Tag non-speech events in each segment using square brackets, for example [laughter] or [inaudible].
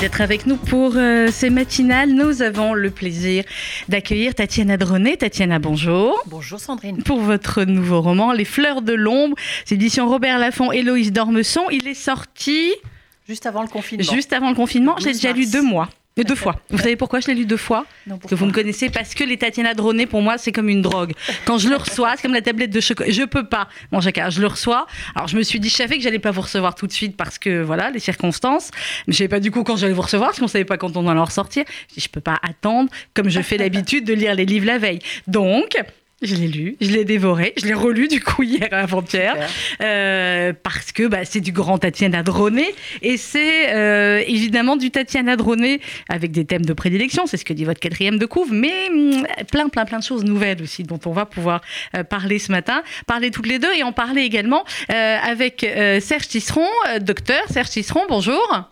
Merci d'être avec nous pour euh, ces matinales. Nous avons le plaisir d'accueillir Tatiana Dronet. Tatiana, bonjour. Bonjour Sandrine. Pour votre nouveau roman, Les Fleurs de l'Ombre, c'est édition Robert Laffont, Héloïse Dormesson. Il est sorti Juste avant le confinement. juste avant le confinement. J'ai 12 déjà lu deux mois. Deux fois. Vous savez pourquoi je l'ai lu deux fois Non, que vous me connaissez parce que les Tatiana Dronet pour moi c'est comme une drogue. Quand je le reçois, c'est comme la tablette de chocolat. Je peux pas manger car je le reçois. Alors je me suis dit je savais que j'allais pas vous recevoir tout de suite parce que voilà les circonstances. Mais je savais pas du coup quand j'allais vous recevoir parce qu'on savait pas quand on allait en ressortir. Je dis je peux pas attendre comme je fais [laughs] d'habitude de lire les livres la veille. Donc je l'ai lu, je l'ai dévoré, je l'ai relu du coup hier avant-hier. Euh, parce que bah, c'est du grand Tatiana Dronet et c'est euh, évidemment du Tatiana Dronet avec des thèmes de prédilection, c'est ce que dit votre quatrième de couve, mais hum, plein plein plein de choses nouvelles aussi dont on va pouvoir euh, parler ce matin, parler toutes les deux et en parler également euh, avec euh, Serge Tisseron, euh, docteur Serge Tisseron, bonjour.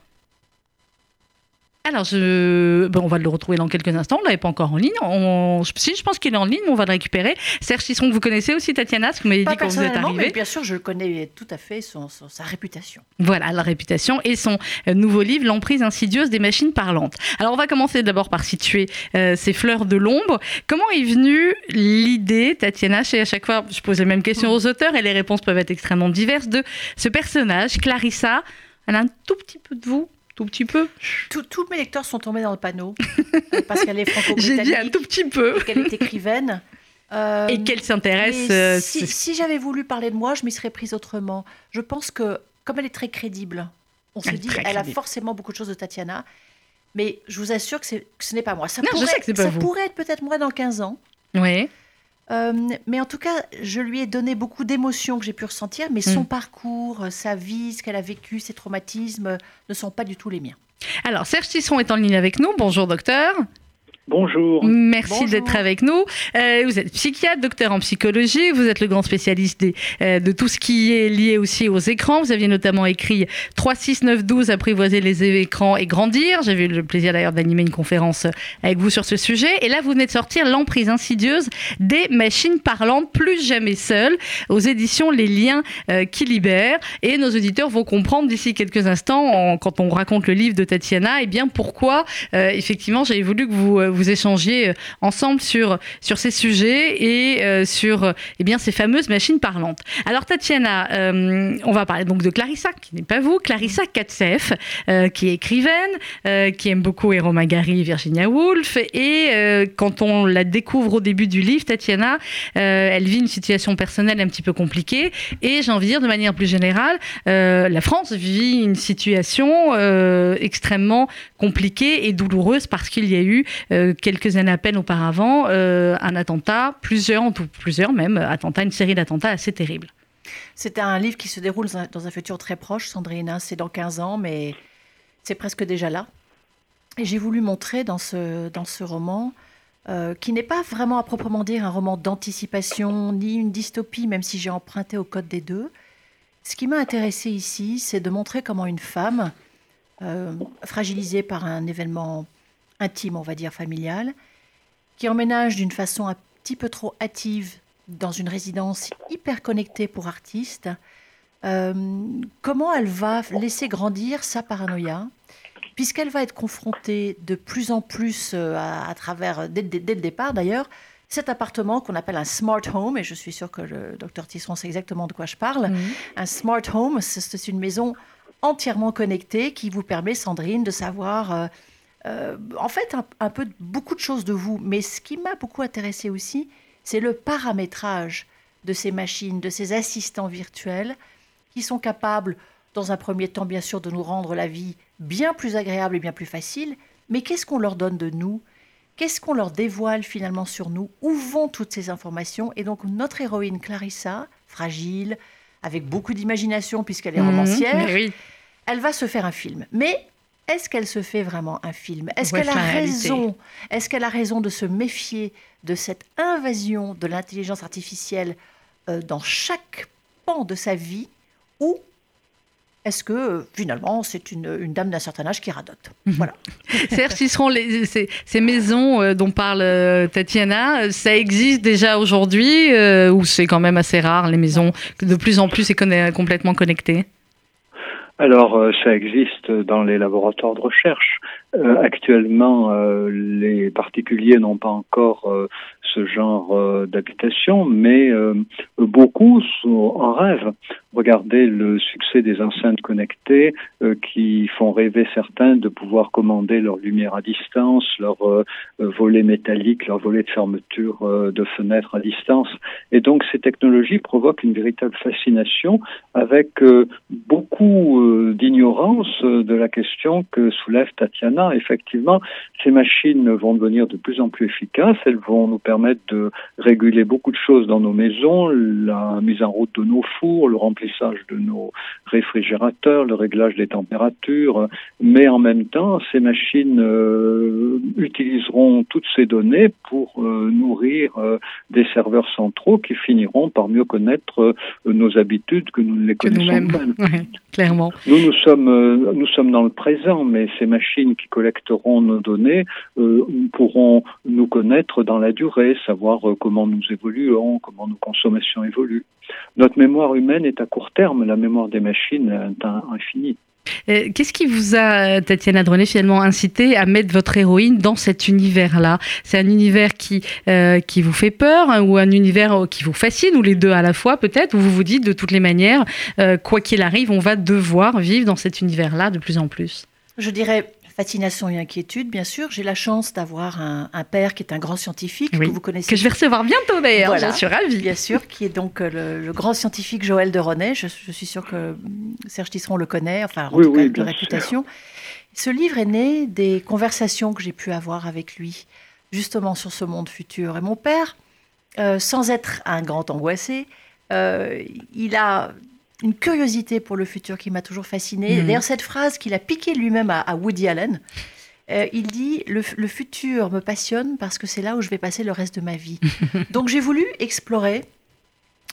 Alors, je... bon, on va le retrouver dans quelques instants. On l'avait pas encore en ligne. On... Si, je pense qu'il est en ligne, mais on va le récupérer. Serge que vous connaissez aussi, Tatiana, parce que vous m'avez dit quand vous êtes personnellement, arrivé. mais bien sûr, je connais tout à fait son, son- sa réputation. Voilà, la réputation et son euh, nouveau livre, L'emprise insidieuse des machines parlantes. Alors, on va commencer d'abord par situer euh, ces fleurs de l'ombre. Comment est venue l'idée, Tatiana, chez à chaque fois, je pose les mêmes questions aux auteurs et les réponses peuvent être extrêmement diverses, de ce personnage, Clarissa, elle a un tout petit peu de vous, tout petit peu. Tous- mes lecteurs sont tombés dans le panneau euh, parce qu'elle est [laughs] J'ai franco-britannique dit un tout petit peu. qu'elle est écrivaine. Euh, Et qu'elle s'intéresse. euh, si, j'avais voulu parler de moi, je m'y serais prise autrement. Je pense que, comme elle est très crédible, on se Elle dit elle a crédible. forcément beaucoup de choses de Tatiana. Mais je vous assure que, ce n'est pas moi. Ça, Non, je pourrait, sais que c'est pas ça vous. pourrait être peut-être moi dans 15 ans. Ouais. Euh, mais en tout cas, je lui ai donné beaucoup d'émotions que j'ai pu ressentir, mais son Mm. parcours, euh, sa vie, ce qu'elle a vécu, ses traumatismes euh, ne sont pas du tout les miens. Alors, Serge Tisseron est en ligne avec nous. Bonjour, docteur. Bonjour. Merci d'être avec nous. Euh, vous êtes psychiatre, docteur en psychologie, vous êtes le grand spécialiste des, euh, de tout ce qui est lié aussi aux écrans. Vous aviez notamment écrit 3, 6, 9, 12, apprivoiser les écrans et grandir. J'avais eu le plaisir d'ailleurs d'animer une conférence avec vous sur ce sujet. Et là, vous venez de sortir L'emprise insidieuse des machines parlantes, plus jamais seules, aux éditions Les liens euh, qui libèrent. Et nos auditeurs vont comprendre d'ici quelques instants, en- quand on raconte le livre de Tatiana, et bien pourquoi, euh, effectivement, j'avais voulu que vous, euh, vous échangiez euh, ensemble sur, sur ces sujets et euh, sur eh bien, ces fameuses machines parlantes. Alors, Tatiana, euh, on va parler donc de Clarissa, qui n'est pas vous, Clarissa Katsef, qui est écrivaine, qui aime beaucoup Hero Magari et Virginia Woolf. Et quand on la découvre au début du livre, Tatiana, elle vit une situation personnelle un petit peu compliquée. Et j'ai envie de dire, de manière plus générale, la France vit une situation extrêmement compliquée et douloureuse parce qu'il y a eu euh, quelques années à peine auparavant euh, un attentat, plusieurs, en tout plusieurs même, attentats, une série d'attentats assez terribles. C'est un livre qui se déroule dans un- futur très proche, Sandrine. hein, C'est dans 15 ans, mais c'est presque déjà là. Et j'ai voulu montrer dans ce, dans ce roman, euh, qui n'est pas vraiment à proprement dire un roman d'anticipation, ni une dystopie, même si j'ai emprunté au code des deux. Ce qui m'a intéressé ici, c'est de montrer comment une femme, euh, fragilisée par un événement intime, on va dire familial, qui emménage d'une façon un petit peu trop hâtive dans une résidence hyper connectée pour artistes, euh, comment elle va laisser grandir sa paranoïa, puisqu'elle va être confrontée de plus en plus euh, à, à travers, dès, dès- dès le départ d'ailleurs, cet appartement qu'on appelle un smart home, et je suis sûre que le docteur Tisseron sait exactement de quoi je parle. Un smart home, c'est c'est une maison entièrement connectée qui vous permet, Sandrine, de savoir, euh, euh, en fait, un, un peu beaucoup de choses de vous. Mais ce qui m'a beaucoup intéressé aussi, c'est le paramétrage de ces machines, de ces assistants virtuels qui sont capables, dans un premier temps, bien sûr, de nous rendre la vie bien plus agréable et bien plus facile. Mais qu'est-ce qu'on leur donne de nous? Qu'est-ce qu'on leur dévoile finalement sur nous? Où vont toutes ces informations? Et donc notre héroïne Clarissa, fragile, avec beaucoup d'imagination puisqu'elle est Mhm, romancière, oui. elle va se faire un film. Mais est-ce qu'elle se fait vraiment un film? Est-ce qu'elle a raison? Est-ce qu'elle a raison de se méfier de cette invasion de l'intelligence artificielle euh, dans chaque pan de sa vie? Ou est-ce que euh, finalement c'est une, dame d'un certain âge qui radote? Mhm. Voilà. [laughs] Serge seront les, ces, ces, maisons euh, dont parle Tatiana, ça existe déjà aujourd'hui ou c'est quand même assez rare les maisons de plus en plus est complètement connectées? Alors, euh, ça existe dans les laboratoires de recherche. Euh, actuellement, euh, les particuliers n'ont pas encore ce genre d'habitation, mais beaucoup sont en rêve. Regardez le succès des enceintes connectées qui font rêver certains de pouvoir commander leur lumière à distance, leur volet métallique, leur volet de fermeture de fenêtres à distance. Et donc, ces technologies provoquent une véritable fascination avec beaucoup d'ignorance de la question que soulève Tatiana. Effectivement, ces machines vont devenir de plus en plus efficaces. Elles vont nous permettre de réguler beaucoup de choses dans nos maisons, la mise en route de nos fours, le remplissage de nos réfrigérateurs, le réglage des températures. Mais en même temps, ces machines euh, utiliseront toutes ces données pour euh, nourrir euh, des serveurs centraux qui finiront par mieux connaître nos habitudes que nous ne les connaissons pas. [laughs] clairement. Nous, nous sommes, nous sommes dans le présent, mais ces machines qui collecteront nos données pourront nous connaître dans la durée, savoir euh, comment nous évoluons, comment nos consommations évoluent. Notre mémoire humaine est à court terme, la mémoire des machines est infinie. Euh, qu'est-ce qui vous a, Tatiana Dronet, finalement incité à mettre votre héroïne dans cet univers-là? C'est un univers qui, euh, qui vous fait peur hein, ou un univers qui vous fascine, ou les deux à la fois peut-être, où vous vous dites de toutes les manières, euh, quoi qu'il arrive, on va devoir vivre dans cet univers-là de plus en plus? Je dirais fascination et inquiétude, bien sûr. J'ai la chance d'avoir un, père qui est un grand scientifique que vous connaissez. Que je vais recevoir bientôt d'ailleurs, j'en suis ravie. Bien sûr, qui est donc euh, le, grand scientifique Joël de René. Je, suis sûre que Serge Tisseron le connaît, enfin en tout cas de réputation. Ce livre est né des conversations que j'ai pu avoir avec lui, justement sur ce monde futur. Et mon père, euh, sans être un grand angoissé, euh, il a une curiosité pour le futur qui m'a toujours fascinée. Mhm. D'ailleurs, cette phrase qu'il a piquée lui-même à, Woody Allen, euh, il dit le, futur me passionne parce que c'est là où je vais passer le reste de ma vie. [laughs] Donc j'ai voulu explorer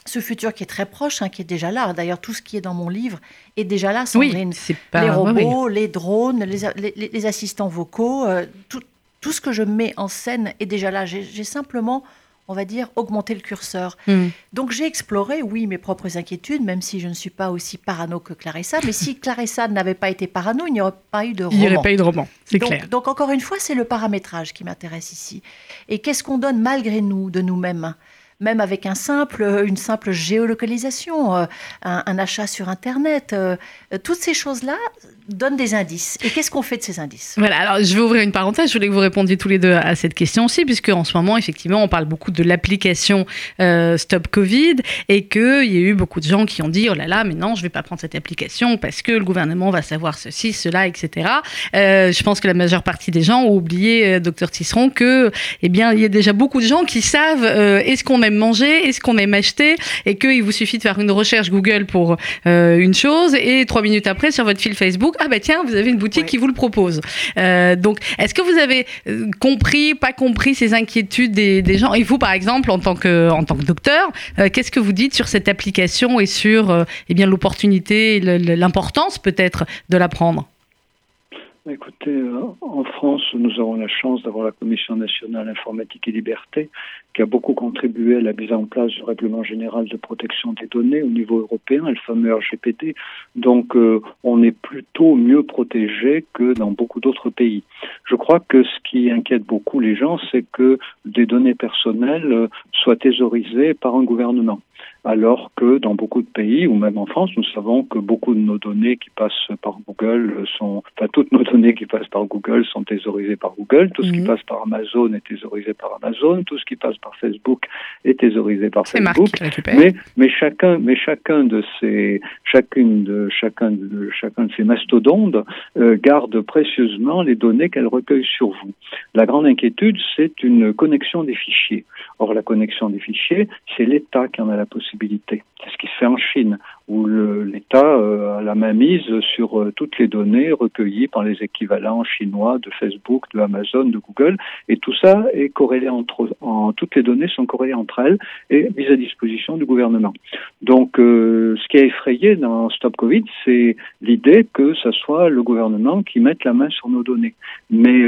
ce futur qui est très proche, hein, qui est déjà là. D'ailleurs, tout ce qui est dans mon livre est déjà là, Sandrine. Oui, pas... Les robots, les drones, les, assistants vocaux, euh, tout, tout, ce que je mets en scène est déjà là. J'ai simplement on va dire, augmenter le curseur. Hmm. Donc j'ai exploré, oui, mes propres inquiétudes, même si je ne suis pas aussi parano que Clarissa. Mais si [laughs] Clarissa n'avait pas été parano, il n'y aurait pas eu de roman. Il n'y aurait pas eu de roman, c'est clair. Donc encore une fois, c'est le paramétrage qui m'intéresse ici. Et qu'est-ce qu'on donne malgré nous, de nous-mêmes? Même avec un simple, une simple géolocalisation, euh, un, achat sur Internet, euh, toutes ces choses-là donne des indices. Et qu'est-ce qu'on fait de ces indices? Voilà, alors je vais ouvrir une parenthèse, je voulais que vous répondiez tous les deux à cette question aussi, puisque en ce moment, effectivement, on parle beaucoup de l'application euh, Stop Covid et qu'il y a eu beaucoup de gens qui ont dit, oh là là, mais non, je ne vais pas prendre cette application parce que le gouvernement va savoir ceci, cela, etc. Euh, je pense que la majeure partie des gens ont oublié, euh, docteur Tisseron, que, eh bien, il y a déjà beaucoup de gens qui savent est-ce qu'on aime manger, est-ce qu'on aime acheter, et qu'il vous suffit de faire une recherche Google pour une chose, et trois minutes après, sur votre fil Facebook, ah bah tiens, vous avez une boutique qui vous le propose. Euh, donc, est-ce que vous avez euh, compris, pas compris ces inquiétudes des, gens? Et vous, par exemple, en tant que, en tant que docteur, euh, qu'est-ce que vous dites sur cette application et sur eh bien l'opportunité, l'importance peut-être de la prendre? Écoutez, euh, en France, nous avons la chance d'avoir la Commission nationale informatique et liberté qui a beaucoup contribué à la mise en place du règlement général de protection des données au niveau européen, le fameux RGPD. Donc, euh, on est plutôt mieux protégé que dans beaucoup d'autres pays. Je crois que ce qui inquiète beaucoup les gens, c'est que des données personnelles euh, soient thésaurisées par un gouvernement alors que dans beaucoup de pays, ou même en France, nous savons que beaucoup de nos données qui passent par Google sont, enfin toutes nos données qui passent par Google sont thésaurisées par Google, tout ce qui mhm. passe par Amazon est thésaurisé par Amazon, tout ce qui passe par Facebook est thésaurisé par Facebook. Mais, mais chacun, mais chacun de ces, chacune de chacun de chacun de ces mastodontes euh, garde précieusement les données qu'elle recueille sur vous. La grande inquiétude, c'est une connexion des fichiers. Or, la connexion des fichiers, c'est l'État qui en a la possibilité. C'est ce qui se fait en Chine. Où l'État a la main mise sur toutes les données recueillies par les équivalents chinois de Facebook, de Amazon, de Google, et tout ça est corrélé entre, en, toutes les données sont corrélées entre elles et mises à disposition du gouvernement. Donc, ce qui a effrayé dans Stop Covid, c'est l'idée que ce soit le gouvernement qui mette la main sur nos données. Mais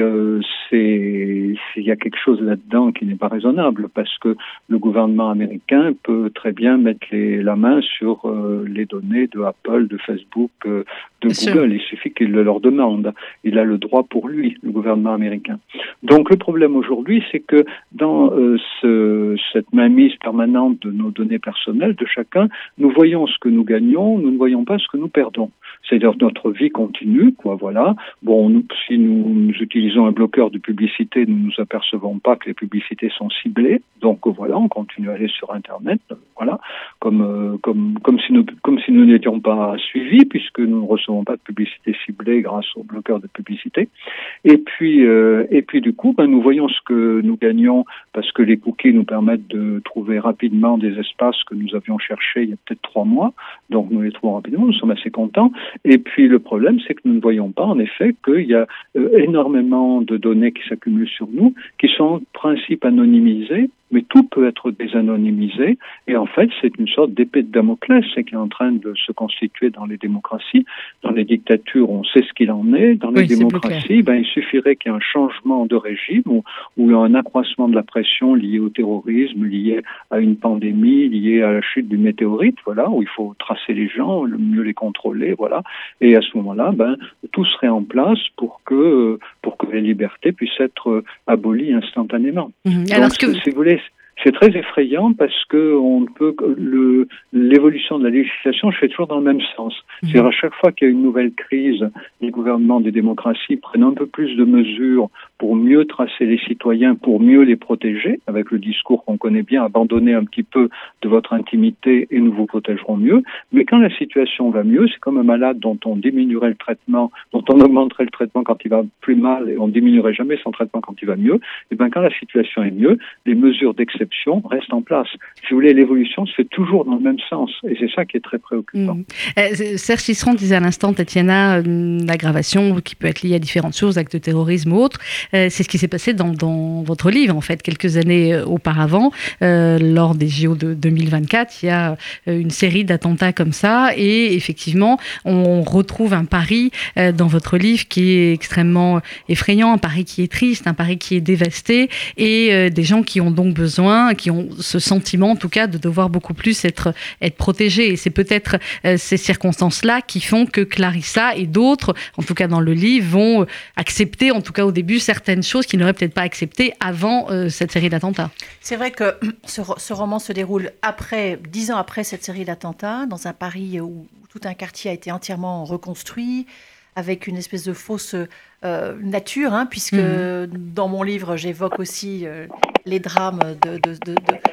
c'est il y a quelque chose là-dedans qui n'est pas raisonnable parce que le gouvernement américain peut très bien mettre la main sur euh, les données de Apple, de Facebook, euh, de Google. Il suffit qu'il le leur demande. Il a le droit pour lui, le gouvernement américain. Donc le problème aujourd'hui, c'est que dans euh, ce, cette mainmise permanente de nos données personnelles de chacun, nous voyons ce que nous gagnons, nous ne voyons pas ce que nous perdons. C'est-à-dire notre vie continue, quoi. Voilà. Bon, si nous, nous utilisons un bloqueur de publicité, nous nous apercevons pas que les publicités sont ciblées. Donc voilà, on continue à aller sur Internet, voilà, comme euh, comme comme si nous comme si nous n'étions pas suivis puisque nous ne recevons pas de publicité ciblée grâce au bloqueur de publicité. Et puis euh, et puis du coup, ben, nous voyons ce que nous gagnons parce que les cookies nous permettent de trouver rapidement des espaces que nous avions cherchés il y a peut-être trois mois. Donc nous les trouvons rapidement, nous sommes assez contents. Et puis le problème, c'est que nous ne voyons pas en effet qu'il y a euh, énormément de données qui s'accumulent sur nous, qui sont en principe anonymisées mais tout peut être désanonymisé. Et en fait, c'est une sorte d'épée de Damoclès qui est en train de se constituer dans les démocraties. Dans les dictatures, on sait ce qu'il en est. Dans les démocraties, ben, il suffirait qu'il y ait un changement de régime ou, ou, un accroissement de la pression lié au terrorisme, lié à une pandémie, lié à la chute du météorite, voilà, où il faut tracer les gens, le mieux les contrôler, voilà. Et à ce moment-là, ben, tout serait en place pour que, pour que les libertés puissent être abolies instantanément. Mmh. Alors, que... si vous voulez, c'est très effrayant parce que on peut le l'évolution de la législation se fait toujours dans le même sens. Mhm. C'est à chaque fois qu'il y a une nouvelle crise, les gouvernements des démocraties prennent un peu plus de mesures pour mieux tracer les citoyens, pour mieux les protéger, avec le discours qu'on connaît bien, abandonnez un petit peu de votre intimité et nous vous protégerons mieux. Mais quand la situation va mieux, c'est comme un malade dont on diminuerait le traitement, dont on augmenterait le traitement quand il va plus mal et on diminuerait jamais son traitement quand il va mieux. Et bien quand la situation est mieux, les mesures d'exception reste en place. Si vous voulez, l'évolution se fait toujours dans le même sens. Et c'est ça qui est très préoccupant. Mmh. Euh, Serge Cicron disait à l'instant, Tatiana, l'aggravation qui peut être liée à différentes choses, actes de terrorisme ou autres. Euh, c'est ce qui s'est passé dans, dans, votre livre, en fait, quelques années euh, auparavant, lors des JO de 2024. Il y a une série d'attentats comme ça. Et effectivement, on retrouve un Paris dans votre livre qui est extrêmement effrayant, un Paris qui est triste, un Paris qui est dévasté et des gens qui ont donc besoin qui ont ce sentiment, en tout cas, de devoir beaucoup plus être, être protégés. Et c'est peut-être euh, ces circonstances-là qui font que Clarissa et d'autres, en tout cas dans le livre, vont euh, accepter, en tout cas au début, certaines choses qu'ils n'auraient peut-être pas acceptées avant euh, cette série d'attentats. C'est vrai que [clears throat] ce, ce, roman se déroule après, dix ans après cette série d'attentats, dans un Paris où tout un quartier a été entièrement reconstruit avec une espèce de fausse euh, nature, hein, puisque mhm. dans mon livre, j'évoque aussi euh, les drames, de,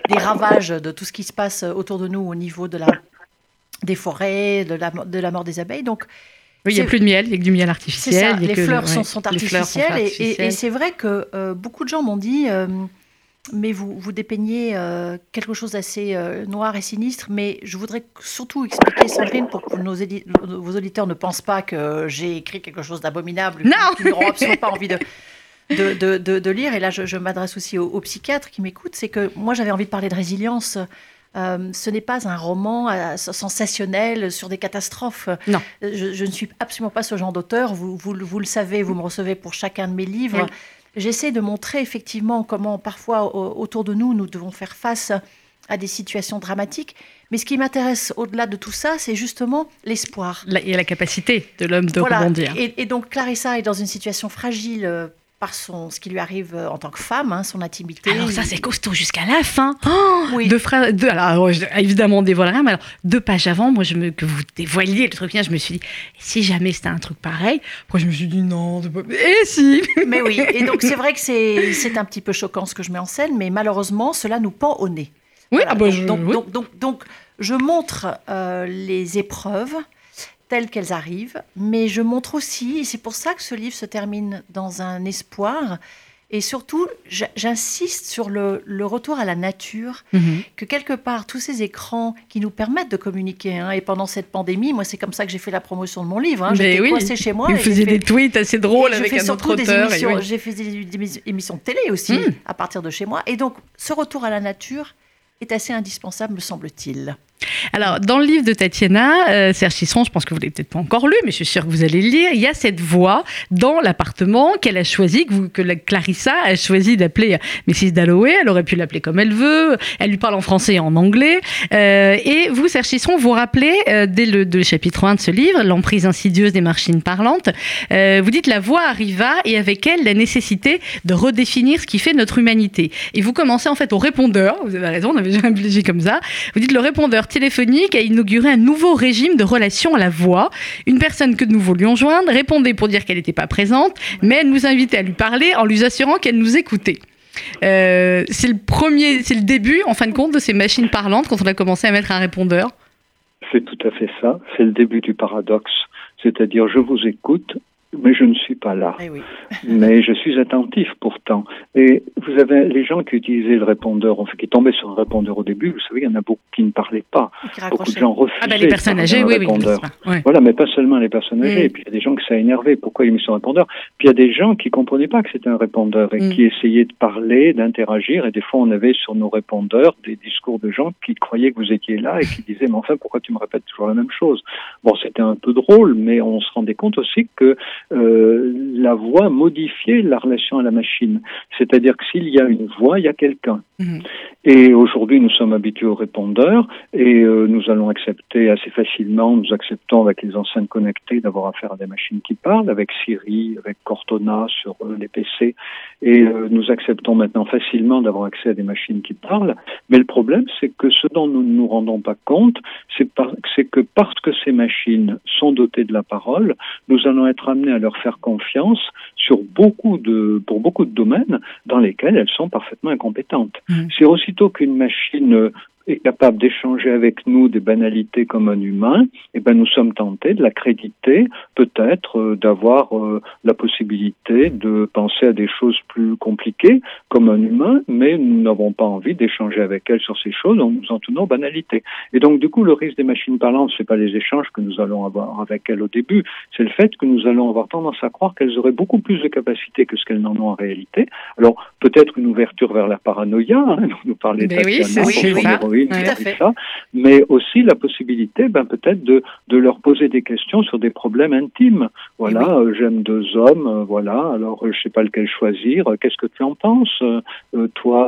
des ravages de tout ce qui se passe autour de nous au niveau de la, des forêts, de la, de la mort des abeilles. Donc, oui, il n'y a plus de miel, il n'y a que du miel artificiel. les, fleurs sont, artificielles. Et, c'est vrai que euh, beaucoup de gens m'ont dit mais vous, vous dépeignez euh, quelque chose d'assez euh, noir et sinistre. Mais je voudrais surtout expliquer, Sandrine, pour que nos vos auditeurs ne pensent pas que j'ai écrit quelque chose d'abominable, qu'ils n'auront absolument pas envie de, de, de, de, lire. Et là, je, m'adresse aussi aux, psychiatres qui m'écoutent. C'est que moi, j'avais envie de parler de résilience. Euh, ce n'est pas un roman sensationnel sur des catastrophes. Non. Je, ne suis absolument pas ce genre d'auteur. Vous, vous, vous, le savez, vous me recevez pour chacun de mes livres. J'essaie de montrer effectivement comment parfois autour de nous, nous devons faire face à des situations dramatiques. Mais ce qui m'intéresse au-delà de tout ça, c'est justement l'espoir. Et la capacité de l'homme de rebondir. Et, et, donc Clarissa est dans une situation fragile euh, par son, ce qui lui arrive euh, en tant que femme, hein, son intimité. Alors ça c'est costaud jusqu'à la fin. Oh, oui. Deux phrases, deux, alors évidemment on dévoile rien, mais alors deux pages avant, moi je me, que vous dévoiliez le truc, je me suis dit, si jamais c'était un truc pareil, après je me suis dit non, et si. Mais oui, et donc c'est vrai que c'est, [laughs] c'est un petit peu choquant ce que je mets en scène, mais malheureusement cela nous pend au nez. Oui, ah bah, donc, donc, donc, donc, je montre euh, les épreuves telles qu'elles arrivent, mais je montre aussi, et c'est pour ça que ce livre se termine dans un espoir, Et surtout, j'insiste sur le, retour à la nature, mhm. que quelque part, tous ces écrans qui nous permettent de communiquer, hein, et pendant cette pandémie, moi, c'est comme ça que j'ai fait la promotion de mon livre. Hein, J'étais oui. chez moi. Vous faisiez des tweets assez drôles avec un autre auteur. J'ai fait des, émissions de télé aussi, hmm. à partir de chez moi. Et donc, ce retour à la nature est assez indispensable, me semble-t-il. Alors, dans le livre de Tatiana, euh, Serge Chisson, je pense que vous l'avez peut-être pas encore lu, mais je suis sûre que vous allez le lire, il y a cette voix dans l'appartement qu'elle a choisi, que, Clarissa a choisi d'appeler Mrs. Dalloway. Elle aurait pu l'appeler comme elle veut. Elle lui parle en français et en anglais. Euh, et vous, Serge Chisson, vous rappelez, euh, dès le, chapitre 1 de ce livre, L'emprise insidieuse des machines parlantes, euh, vous dites la voix arriva et avec elle la nécessité de redéfinir ce qui fait notre humanité. Et vous commencez en fait au répondeur, vous avez raison, on avait jamais réfléchi comme ça. Vous dites le répondeur téléphonique a inauguré un nouveau régime de relation à la voix. Une personne que nous voulions joindre répondait pour dire qu'elle n'était pas présente, mais elle nous invitait à lui parler en lui assurant qu'elle nous écoutait. Euh, c'est le premier, c'est le début, en fin de compte, de ces machines parlantes quand on a commencé à mettre un répondeur. C'est tout à fait ça. C'est le début du paradoxe. C'est-à-dire, je vous écoute, mais je ne suis pas là. Eh [laughs] mais je suis attentif pourtant. Et vous avez les gens qui utilisaient le répondeur, enfin, qui tombaient sur le répondeur au début, vous savez, il y en a beaucoup qui ne parlaient pas. Beaucoup de gens refusaient. Ah ben les personnes âgées, oui, oui. Voilà, mais pas seulement les personnes mm. âgées. Et puis il y a des gens qui ça a énervé. Pourquoi ils mis sur répondeur? Puis il y a des gens qui comprenaient pas que c'était un répondeur et mm. qui essayaient de parler, d'interagir. Et des fois, on avait sur nos répondeurs des discours de gens qui croyaient que vous étiez là et qui [laughs] disaient, mais enfin, pourquoi tu me répètes toujours la même chose? Bon, c'était un peu drôle, mais on se rendait compte aussi que la voix modifiait la relation à la machine. C'est-à-dire que s'il y a une voix, il y a quelqu'un. Mhm. Et aujourd'hui, nous sommes habitués au répondeur et euh, nous allons accepter assez facilement, nous acceptons avec les enceintes connectées d'avoir affaire à des machines qui parlent, avec Siri, avec Cortona sur euh, les PC, et nous acceptons maintenant facilement d'avoir accès à des machines qui parlent. Mais le problème, c'est que ce dont nous ne nous rendons pas compte, c'est que parce que ces machines sont dotées de la parole, nous allons être amenés à leur faire confiance sur beaucoup de, pour beaucoup de domaines dans lesquels elles sont parfaitement incompétentes. Mmh. C'est aussitôt qu'une machine est capable d'échanger avec nous des banalités comme un humain, eh ben nous sommes tentés de l'accréditer, peut-être euh, d'avoir euh, la possibilité de penser à des choses plus compliquées comme un humain, mais nous n'avons pas envie d'échanger avec elle sur ces choses en nous en tenant aux banalités. Et donc du coup, le risque des machines parlantes, c'est pas les échanges que nous allons avoir avec elles au début, c'est le fait que nous allons avoir tendance à croire qu'elles auraient beaucoup plus de capacités que ce qu'elles n'en ont en réalité. Alors peut-être une ouverture vers la paranoïa, hein, nous parlait de oui, ça, mais aussi la possibilité, ben, peut-être de, de leur poser des questions sur des problèmes intimes. Voilà, euh, j'aime deux hommes, euh, voilà, alors euh, je sais pas lequel choisir. Qu'est-ce que tu en penses, toi,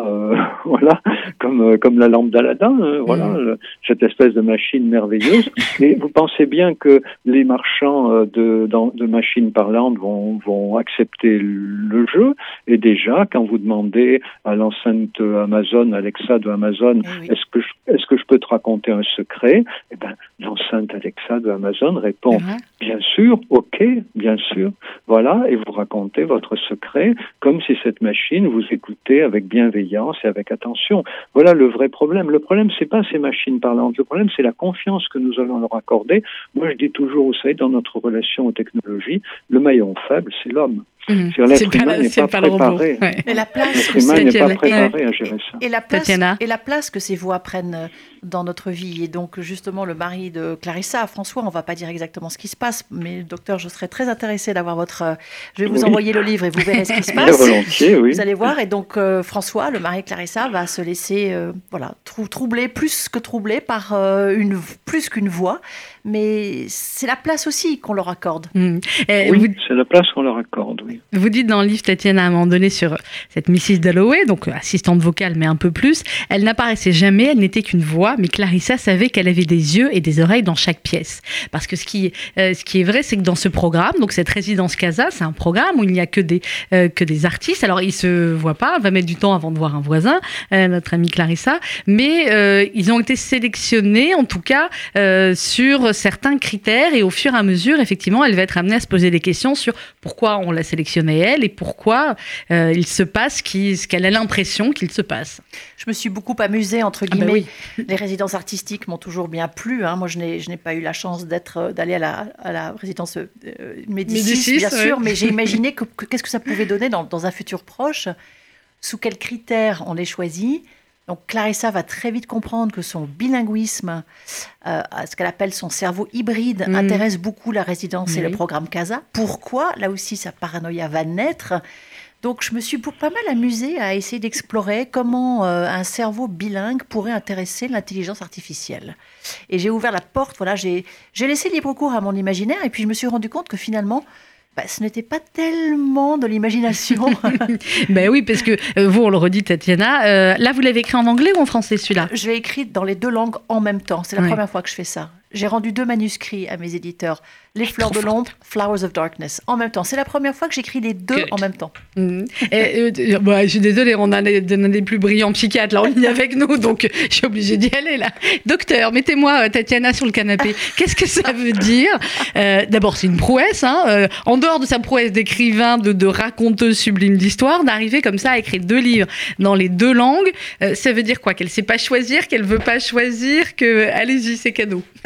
[laughs] voilà, comme comme la lampe d'Aladin, hein, voilà, mm. cette espèce de machine merveilleuse. [laughs] Et vous pensez bien que les marchands de, de machines parlantes vont vont accepter le jeu. Et déjà, quand vous demandez à l'enceinte Amazon, Alexa de Amazon, eh est-ce que est-ce que je peux te raconter un secret? Eh ben, l'enceinte Alexa de Amazon répond bien sûr, ok, bien sûr, voilà, et vous racontez votre secret comme si cette machine vous écoutait avec bienveillance et avec attention. Voilà le vrai problème. Le problème, c'est pas ces machines parlantes. Le problème, c'est la confiance que nous allons leur accorder. Moi, je dis toujours, vous savez, dans notre relation aux technologies, le maillon faible, c'est l'homme. Mmh. L'être humain n'est pas, préparé. Et la place n'est pas préparé à gérer ça. Et la place, et la place que ces voix prennent euh, dans notre vie. Et donc, justement, le mari de Clarissa, François, on ne va pas dire exactement ce qui se passe, mais docteur, je serais très intéressée d'avoir votre. Euh, je vais vous envoyer le livre et vous verrez ce qui se [laughs] passe. Volontiers, oui. Vous allez voir. Et donc, euh, François, le mari de Clarissa, va se laisser voilà, troubler, plus que troubler par une, plus qu'une voix. Mais c'est la place aussi qu'on leur accorde. Mmh. oui, c'est la place qu'on leur accorde, oui. Vous dites dans le livre, Tatiana, à un moment donné, sur cette Mrs. Dalloway, donc assistante vocale, mais un peu plus, elle n'apparaissait jamais, elle n'était qu'une voix, mais Clarissa savait qu'elle avait des yeux et des oreilles dans chaque pièce. Parce que ce qui, euh, ce qui est vrai, c'est que dans ce programme, donc cette résidence Casa, c'est un programme où il n'y a que des, euh, que des artistes. Alors, ils se voient pas, elle va mettre du temps avant de voir un voisin, euh, notre amie Clarissa, mais ils ont été sélectionnés, en tout cas, sur certains critères, et au fur et à mesure, effectivement, elle va être amenée à se poser des questions sur pourquoi on l'a sélectionnée elle et pourquoi euh, il se passe ce qu'elle a l'impression qu'il se passe. Je me suis beaucoup amusée, entre ah bah guillemets. Les résidences artistiques m'ont toujours bien plu. Hein. Moi, je n'ai pas eu la chance d'être d'aller à la, à la, résidence euh, Médicis, bien sûr, mais j'ai [laughs] imaginé qu'est-ce que ça pouvait donner dans, dans un futur proche, sous quels critères on les choisit? Donc Clarissa va très vite comprendre que son bilinguisme, euh, ce qu'elle appelle son cerveau hybride, mm. intéresse beaucoup la résidence et le programme CASA. Pourquoi? Là aussi, sa paranoïa va naître. Donc je me suis pas mal amusée à essayer d'explorer comment euh, un cerveau bilingue pourrait intéresser l'intelligence artificielle. Et j'ai ouvert la porte, voilà, j'ai laissé libre cours à mon imaginaire et puis je me suis rendu compte que finalement, bah, ce n'était pas tellement de l'imagination. [laughs] ben oui, parce que euh, vous, on le redit, Tatiana, euh, là, vous l'avez écrit en anglais ou en français celui-là? Je l'ai écrit dans les deux langues en même temps. C'est la première fois que je fais ça. J'ai rendu deux manuscrits à mes éditeurs. Les fleurs de l'ombre, Flowers of Darkness, en même temps. C'est la première fois que j'écris les deux en même temps. Mm. Et, euh, bah, je suis désolée, on a des, des plus brillants psychiatres là en ligne avec nous, donc je suis obligée d'y aller là. Docteur, mettez-moi euh, Tatiana sur le canapé. Qu'est-ce que ça veut dire? Euh, D'abord, c'est une prouesse, hein, en dehors de sa prouesse d'écrivain, de, de raconteuse sublime d'histoire, d'arriver comme ça à écrire deux livres dans les deux langues. ça veut dire quoi? Qu'elle sait pas choisir, qu'elle veut pas choisir, que allez-y, c'est cadeau. [laughs]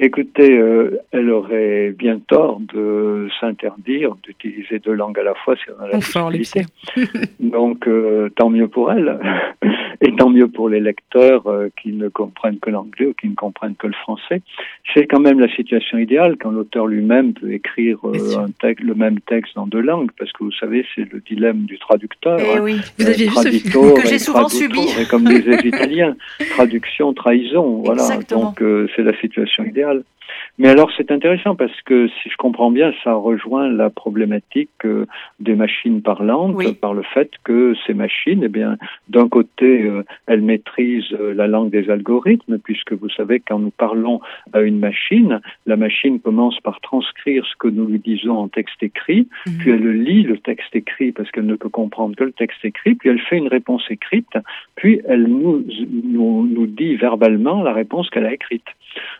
Écoutez, euh, elle aurait bien tort de s'interdire d'utiliser deux langues à la fois si on a la possibilité. [laughs] Donc, euh, tant mieux pour elle. [laughs] Et tant mieux pour les lecteurs euh, qui ne comprennent que l'anglais ou qui ne comprennent que le français. C'est quand même la situation idéale quand l'auteur lui-même peut écrire un texte, le même texte dans deux langues, parce que vous savez, c'est le dilemme du traducteur. Eh oui, vous aviez vu ce que j'ai souvent subi. Comme disent les Italiens, [laughs] traduction, trahison. Voilà. Donc c'est la situation idéale. social Mais alors c'est intéressant parce que si je comprends bien, ça rejoint la problématique euh, des machines parlantes par le fait que ces machines, eh bien, d'un côté, euh, elles maîtrisent euh, la langue des algorithmes, puisque vous savez quand nous parlons à une machine, la machine commence par transcrire ce que nous lui disons en texte écrit, mhm. puis elle lit le texte écrit parce qu'elle ne peut comprendre que le texte écrit, puis elle fait une réponse écrite, puis elle nous, nous, nous dit verbalement la réponse qu'elle a écrite.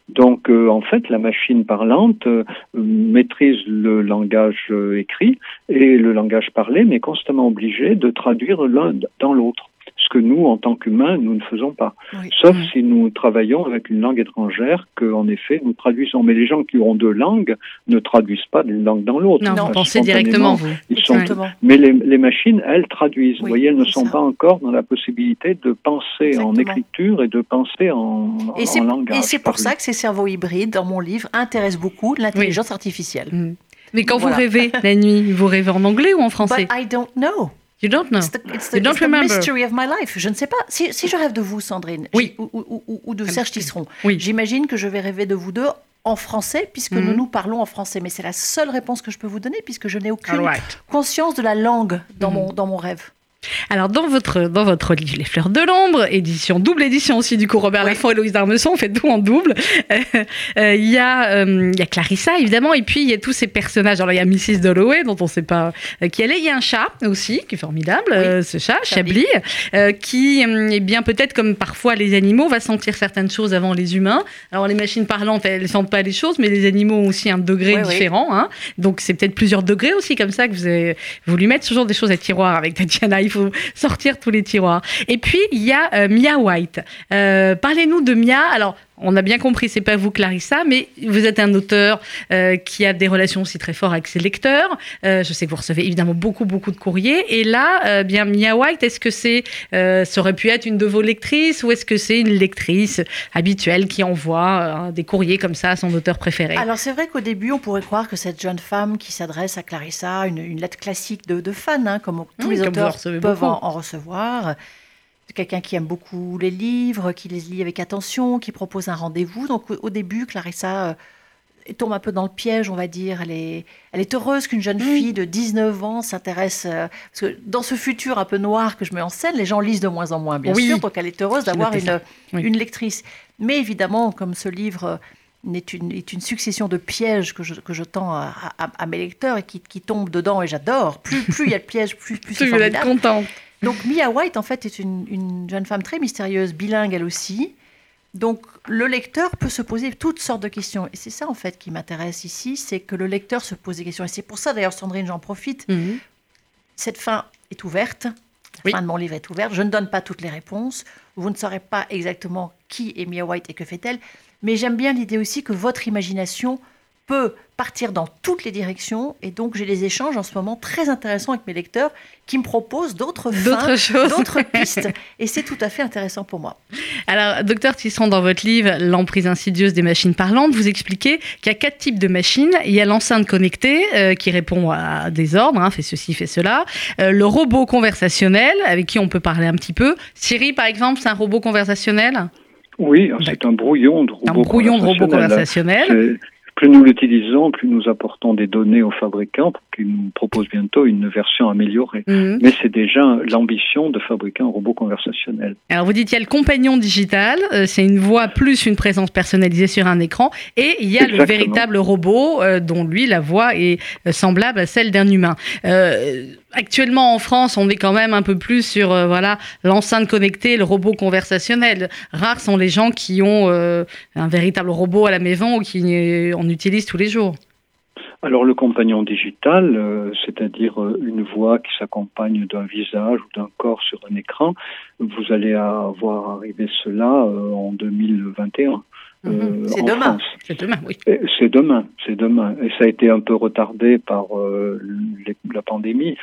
Donc, en fait, la machine parlante euh, maîtrise le langage euh, écrit et le langage parlé, mais constamment obligé de traduire l'un dans l'autre ce que nous, en tant qu'humains, nous ne faisons pas. Sauf si nous travaillons avec une langue étrangère que, en effet, nous traduisons. Mais les gens qui ont deux langues ne traduisent pas d'une langue dans l'autre. Non, vous pensez directement, vous. Ils sont... Mais les, les, machines, elles traduisent. vous voyez, elles ne sont pas encore dans la possibilité de penser en écriture et de penser en, et en langage. Et c'est pour ça que ces cerveaux hybrides, dans mon livre, intéressent beaucoup l'intelligence artificielle. Mm. Mais quand vous rêvez la nuit, vous rêvez en anglais ou en français? But I don't know. You don't know. It's the, it's the, you don't remember. mystery of my life. Je ne sais pas. Si, si je rêve de vous, Sandrine, oui. ou, ou, ou, de Serge Tisseron, oui. j'imagine que je vais rêver de vous deux en français, puisque nous mhm. nous parlons en français. Mais c'est la seule réponse que je peux vous donner, puisque je n'ai aucune conscience de la langue dans, mm mon, dans mon rêve. Alors dans votre dans votre livre Les Fleurs de l'ombre, édition double édition aussi du coup Robert oui. Laffont et Louise Darmesson, on fait tout en double. Euh, euh, il y a euh, il y a Clarissa évidemment et puis il y a tous ces personnages. Alors il y a Mrs Dalloway dont on ne sait pas qui elle est. Il y a un chat aussi qui est formidable, oui. ce chat Chablis, qui est bien peut-être comme parfois les animaux va sentir certaines choses avant les humains. Alors les machines parlantes elles sentent pas les choses, mais les animaux ont aussi un degré oui, différent. Hein. Donc c'est peut-être plusieurs degrés aussi comme ça que vous avez voulu mettre toujours des choses à tiroir avec Tatiana il faut sortir tous les tiroirs. Et puis, il y a euh, Mia White. Euh, parlez-nous de Mia. Alors, on a bien compris, c'est pas vous Clarissa, mais vous êtes un auteur euh, qui a des relations aussi très fortes avec ses lecteurs. Euh, je sais que vous recevez évidemment beaucoup, beaucoup de courriers. Et là, euh, bien Mia White, est-ce que c'est, ça aurait pu être une de vos lectrices ou est-ce que c'est une lectrice habituelle qui envoie des courriers comme ça à son auteur préféré? Alors c'est vrai qu'au début, on pourrait croire que cette jeune femme qui s'adresse à Clarissa, une, une lettre classique de, de fan, hein, comme tous les auteurs peuvent en, en recevoir quelqu'un qui aime beaucoup les livres, qui les lit avec attention, qui propose un rendez-vous. Donc au, début, Clarissa euh, tombe un peu dans le piège, on va dire. Elle est, elle est heureuse qu'une jeune fille de 19 ans s'intéresse. Euh, parce que dans ce futur un peu noir que je mets en scène, les gens lisent de moins en moins, bien oui. sûr. Donc elle est heureuse d'avoir une, oui. une lectrice. Mais évidemment, comme ce livre est une, est une succession de pièges que je, que je tends à, à, à mes lecteurs et qui, qui tombent dedans, et j'adore. Plus, plus il y a de pièges, plus, plus c'est formidable. content. Donc Mia White, en fait, est une, une, jeune femme très mystérieuse, bilingue elle aussi, Donc le lecteur peut se poser toutes sortes de questions. Et c'est ça en fait qui m'intéresse ici, c'est que le lecteur se pose des questions. Et c'est pour ça d'ailleurs, Sandrine, j'en profite. Mhm. Cette fin est ouverte. La Oui. fin de mon livre est ouverte. Je ne donne pas toutes les réponses. Vous ne saurez pas exactement qui est Mia White et que fait-elle. Mais j'aime bien l'idée aussi que votre imagination peut partir dans toutes les directions. Et donc j'ai des échanges en ce moment très intéressants avec mes lecteurs qui me proposent d'autres D'autres fins, choses. d'autres [laughs] pistes. Et c'est tout à fait intéressant pour moi. Alors, docteur Tisserand, dans votre livre L'emprise insidieuse des machines parlantes, vous expliquez qu'il y a quatre types de machines. Il y a l'enceinte connectée euh, qui répond à des ordres, hein, fait ceci, fait cela. Euh, le robot conversationnel avec qui on peut parler un petit peu. Siri, par exemple, c'est un robot conversationnel? Oui, c'est un brouillon de Un robot brouillon de robot conversationnel. Plus nous l'utilisons, plus nous apportons des données aux fabricants qu'ils nous proposent bientôt une version améliorée. Mhm. Mais c'est déjà l'ambition de fabriquer un robot conversationnel. Alors vous dites il y a le compagnon digital, euh, c'est une voix plus une présence personnalisée sur un écran, et il y a le véritable robot euh, dont lui la voix est euh, semblable à celle d'un humain. Euh, actuellement en France, on est quand même un peu plus sur euh, voilà l'enceinte connectée, le robot conversationnel. Rares sont les gens qui ont un véritable robot à la maison ou qui en utilisent tous les jours. Alors le compagnon digital, euh, c'est-à-dire euh, une voix qui s'accompagne d'un visage ou d'un corps sur un écran, vous allez avoir arrivé cela euh, en 2021. Euh, Mhm. C'est demain. C'est demain, oui. C'est demain, c'est demain. Et ça a été un peu retardé par euh, les- la pandémie.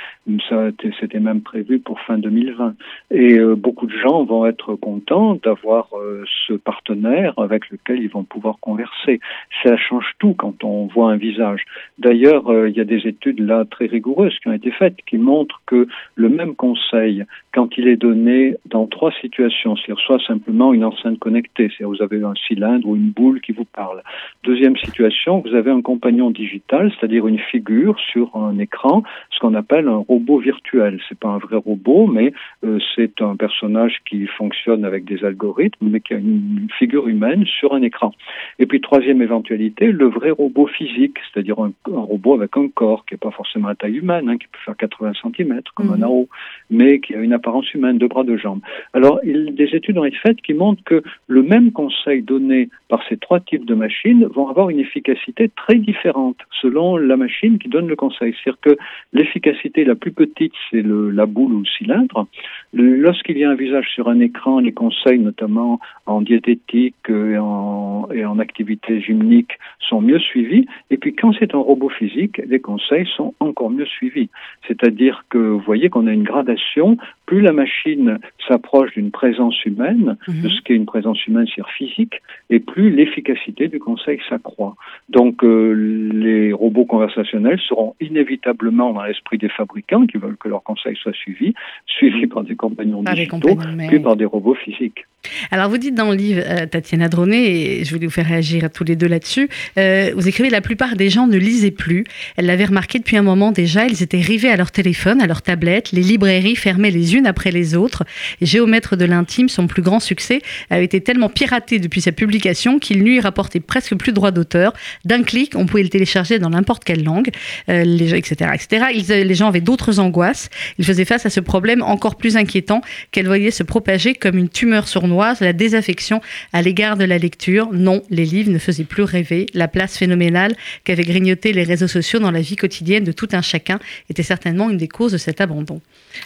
Ça a été- c'était même prévu pour fin 2020. Et euh, beaucoup de gens vont être contents d'avoir euh, ce partenaire avec lequel ils vont pouvoir converser. Ça change tout quand on voit un visage. D'ailleurs, euh, il y a des études là très rigoureuses qui ont été faites qui montrent que le même conseil, quand il est donné dans trois situations, c'est-à-dire soit simplement une enceinte connectée, c'est-à-dire vous avez un cylindre ou une boule qui vous parle. Deuxième situation, vous avez un compagnon digital, c'est-à-dire une figure sur un écran, ce qu'on appelle un robot virtuel. C'est pas un vrai robot, mais euh, c'est un personnage qui fonctionne avec des algorithmes, mais qui a une figure humaine sur un écran. Et puis troisième éventualité, le vrai robot physique, c'est-à-dire un, un robot avec un corps qui n'est pas forcément à taille humaine, hein, qui peut faire 80 cm comme Mhm. un arrow, mais qui a une apparence humaine, deux bras, deux jambes. Alors, il, des études ont été faites qui montrent que le même conseil donné par ces trois types de machines vont avoir une efficacité très différente selon la machine qui donne le conseil. C'est-à-dire que l'efficacité la plus petite, c'est le- la boule ou le cylindre. Lorsqu'il y a un visage sur un écran, les conseils, notamment en diététique euh, et en, et en activité gymnique, sont mieux suivis. Et puis, quand c'est un robot physique, les conseils sont encore mieux suivis. C'est-à-dire que vous voyez qu'on a une gradation. Plus la machine s'approche d'une présence humaine, de Mhm. ce qu'est une présence humaine, c'est-à-dire physique, et plus l'efficacité du conseil s'accroît. Donc, euh, les robots conversationnels seront inévitablement dans l'esprit des fabricants qui veulent que leurs conseils soient suivis, suivis par des compagnons Par digitaux, compagnons, mais puis par des robots physiques. Alors, vous dites dans le livre, euh, Tatiana Droné, et je voulais vous faire réagir à tous les deux là-dessus, euh, vous écrivez La plupart des gens ne lisaient plus. Elle l'avait remarqué depuis un moment déjà, ils étaient rivés à leur téléphone, à leur tablette, les librairies fermaient les unes après les autres. Géomètre de l'intime, son plus grand succès, avait été tellement piraté depuis sa publication qu'il lui rapportait presque plus de droits d'auteur. D'un clic, on pouvait le télécharger dans n'importe quelle langue, etc. etc. Euh, les gens avaient d'autres angoisses. Ils faisaient face à ce problème encore plus inquiétant qu'elle voyait se propager comme une tumeur sournoise, la désaffection à l'égard de la lecture. Non, les livres ne faisaient plus rêver. La place phénoménale qu'avaient grignoté les réseaux sociaux dans la vie quotidienne de tout un chacun était certainement une des causes de cet abandon.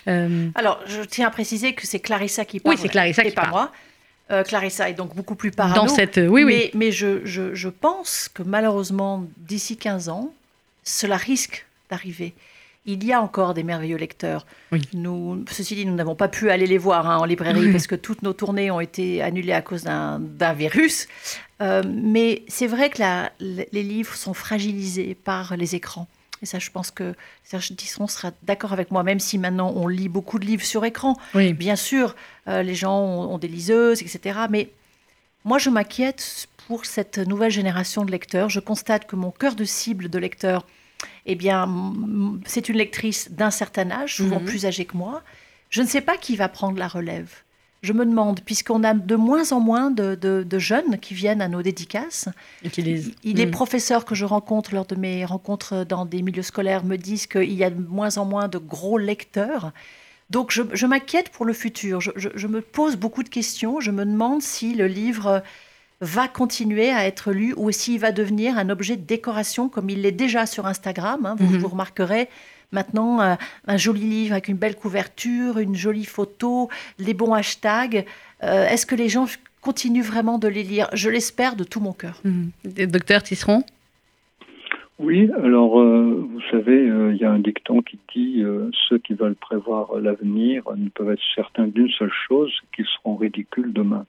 Euh, Alors, je tiens à préciser que c'est Clarissa qui parle. Oui, c'est Clarissa qui pas parle. moi. Euh, Clarissa est donc beaucoup plus parano. dans cette... Oui, oui. Mais, mais je, je, je pense que malheureusement, d'ici 15 ans, cela risque d'arriver. Il y a encore des merveilleux lecteurs. Oui. Nous, ceci dit, nous n'avons pas pu aller les voir hein, en librairie Oui. parce que toutes nos tournées ont été annulées à cause d'un virus. Euh, mais c'est vrai que la- les livres sont fragilisés par les écrans. Et ça, je pense que Serge Tisseron sera d'accord avec moi, même si maintenant on lit beaucoup de livres sur écran. oui. Bien sûr, euh, les gens ont, ont des liseuses, etc. Mais moi, je m'inquiète pour cette nouvelle génération de lecteurs. Je constate que mon cœur de cible de lecteurs, eh bien, c'est une lectrice d'un certain âge, souvent Mhm. plus âgée que moi. Je ne sais pas qui va prendre la relève. Je me demande, puisqu'on a de moins en moins de, de- de jeunes qui viennent à nos dédicaces, il- les Mm. professeurs que je rencontre lors de mes rencontres dans des milieux scolaires me disent qu'il y a de moins en moins de gros lecteurs. Donc je, m'inquiète pour le futur. Je, me pose beaucoup de questions. Je me demande si le livre va continuer à être lu ou s'il va devenir un objet de décoration comme il l'est déjà sur Instagram. Hein. Vous, mhm. vous remarquerez maintenant un, un, joli livre avec une belle couverture, une jolie photo, les bons hashtags. Euh, est-ce que les gens continuent vraiment de les lire? Je l'espère de tout mon cœur. Mhm. Docteur Tisseron? Oui, alors euh, vous savez, euh, il y a un dicton qui dit ceux qui veulent prévoir l'avenir ne peuvent être certains d'une seule chose, qu'ils seront ridicules demain.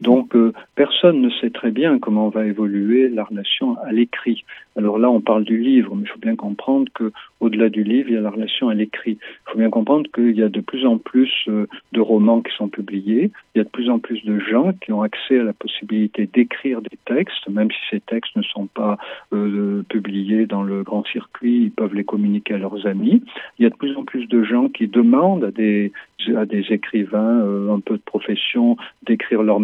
Donc personne ne sait très bien comment va évoluer la relation à l'écrit. Alors là, on parle du livre, mais il faut bien comprendre que au-delà du livre, il y a la relation à l'écrit. Il faut bien comprendre qu'il y a de plus en plus euh, de romans qui sont publiés, il y a de plus en plus de gens qui ont accès à la possibilité d'écrire des textes, même si ces textes ne sont pas euh, publiés dans le grand circuit, ils peuvent les communiquer à leurs amis. Il y a de plus en plus de gens qui demandent à des à des écrivains euh, un peu de profession d'écrire leurs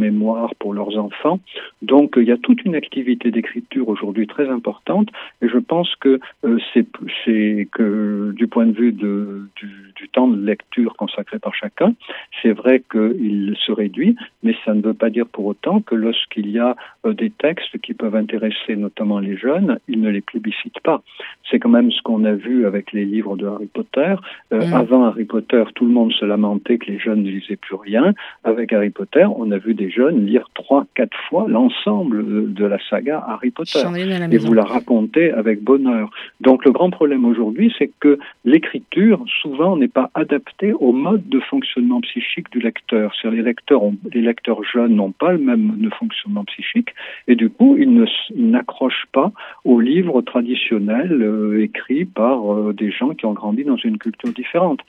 pour leurs enfants. Donc il y a toute une activité d'écriture aujourd'hui très importante et je pense que euh, c'est que du point de vue de, du, du, temps de lecture consacré par chacun, c'est vrai qu'il se réduit, mais ça ne veut pas dire pour autant que lorsqu'il y a euh, des textes qui peuvent intéresser notamment les jeunes, ils ne les plébiscitent pas. C'est quand même ce qu'on a vu avec les livres de Harry Potter. Euh, mm. Avant Harry Potter, tout le monde se lamentait que les jeunes ne lisaient plus rien. Avec Harry Potter, on a vu des jeunes lire trois, quatre fois l'ensemble de, la saga Harry Potter. Et vous la racontez avec bonheur. Donc le grand problème aujourd'hui, c'est que l'écriture, souvent, n'est pas adaptée au mode de fonctionnement psychique du lecteur. les lecteurs, les lecteurs jeunes n'ont pas le même fonctionnement psychique et du coup, ils n'accrochent pas aux livres traditionnels euh, écrits par euh, des gens qui ont grandi dans une culture différente.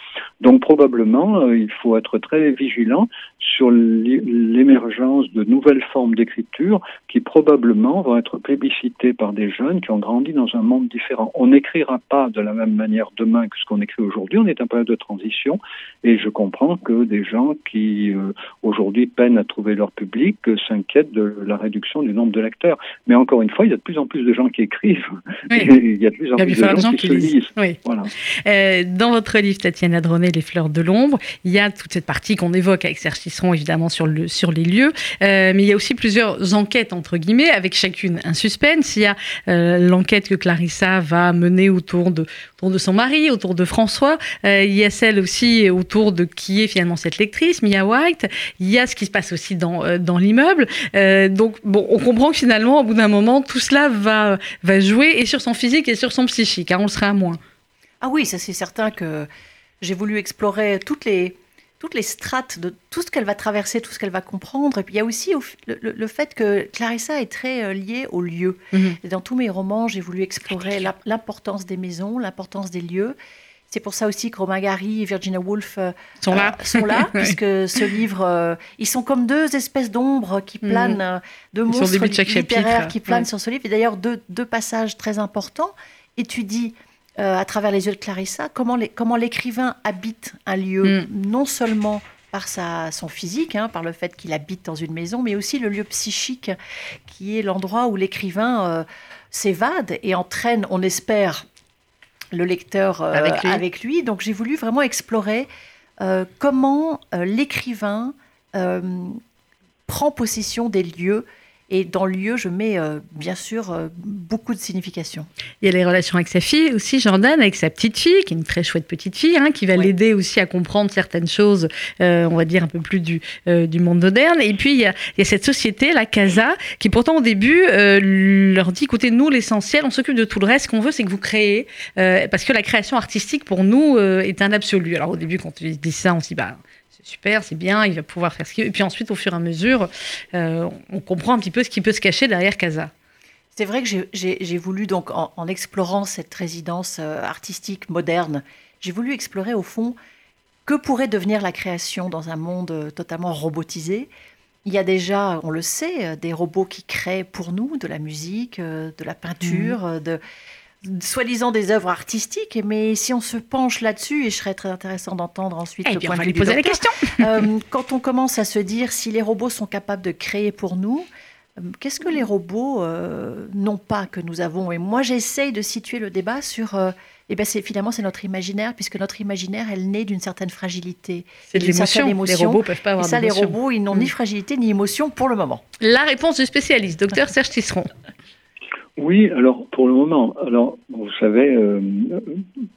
Donc probablement, euh, il faut être très vigilant sur l'émergence de nouvelles formes d'écriture qui probablement vont être plébiscitées par des jeunes qui ont grandi dans un monde différent. On n'écrira pas de la même manière demain que ce qu'on écrit aujourd'hui. On est en période de transition et je comprends que des gens qui aujourd'hui peinent à trouver leur public s'inquiètent de la réduction du nombre de lecteurs. Mais encore une fois, il y a de plus en plus de gens qui écrivent. [laughs] il y a de plus en plus de gens, qui, se lisent. Voilà. Euh, dans votre livre, Tatiana Dronet, Les fleurs de l'ombre, il y a toute cette partie qu'on évoque avec Serge Tisseron, évidemment, sur, le, sur les lieux. Euh, mais il y a aussi plusieurs enquêtes, entre guillemets, avec chacune un suspense. Il y a euh, l'enquête que Clarissa va mener autour de, son mari, autour de François. il y a celle aussi autour de qui est finalement cette lectrice, Mia White. Il y a ce qui se passe aussi dans, l'immeuble. donc, bon, on comprend que finalement, au bout d'un moment, tout cela va, va jouer et sur son physique et sur son psychique. Hein, on le sera à moins. Ah oui, ça c'est certain que j'ai voulu explorer toutes les, toutes les strates de tout ce qu'elle va traverser, tout ce qu'elle va comprendre. Et puis il y a aussi le, fait que Clarissa est très euh, liée aux lieux. Mhm. Et dans tous mes romans, j'ai voulu explorer l'importance des maisons, l'importance des lieux. C'est pour ça aussi que Romain Gary et Virginia Woolf euh, sont là, euh, sont là [laughs] puisque ce livre, ils sont comme deux espèces d'ombres qui mhm. planent, deux monstres littéraires qui planent sur ce livre. Et d'ailleurs, deux, deux passages très importants étudient euh, à travers les yeux de Clarissa, comment l'écrivain habite un lieu, mm. non seulement par sa, son physique, hein, par le fait qu'il habite dans une maison, mais aussi le lieu psychique, qui est l'endroit où l'écrivain euh, s'évade et entraîne, on espère, le lecteur euh, avec, lui. Donc j'ai voulu vraiment explorer comment l'écrivain prend possession des lieux et dans le lieu, je mets euh, bien sûr euh, beaucoup de signification. Il y a les relations avec sa fille aussi, Jordan, avec sa petite fille, qui est une très chouette petite fille, hein, qui va l'aider aussi à comprendre certaines choses, euh, on va dire un peu plus du, du monde moderne. Et puis il y, a, il y, a, cette société, la Casa, qui pourtant au début leur dit écoutez, nous l'essentiel, on s'occupe de tout le reste. Ce qu'on veut, c'est que vous créez, parce que la création artistique pour nous est un absolu. Alors au début, quand tu dis ça, on se dit bah super, c'est bien, il va pouvoir faire ce qu'il veut. Et puis ensuite, au fur et à mesure, euh, on comprend un petit peu ce qui peut se cacher derrière Casa. C'est vrai que j'ai voulu, donc, en, explorant cette résidence euh, artistique moderne, j'ai voulu explorer au fond que pourrait devenir la création dans un monde euh, totalement robotisé. Il y a déjà, on le sait, des robots qui créent pour nous de la musique, de la peinture, mmh. de, soi-disant des œuvres artistiques, mais si on se penche là-dessus, et je serais très intéressant d'entendre ensuite eh le point on va lui poser la question. [laughs] Euh, quand on commence à se dire si les robots sont capables de créer pour nous, euh, qu'est-ce que les robots euh, n'ont pas que nous avons? Et moi, j'essaye de situer le débat sur et ben c'est finalement c'est notre imaginaire, puisque notre imaginaire, elle naît d'une certaine fragilité. C'est de l'émotion. Les robots peuvent pas avoir Et ça, les robots, ils n'ont ni mm. fragilité ni émotion pour le moment. La réponse du spécialiste, docteur [laughs] Serge Tisseron. Oui, alors pour le moment, alors vous savez, euh,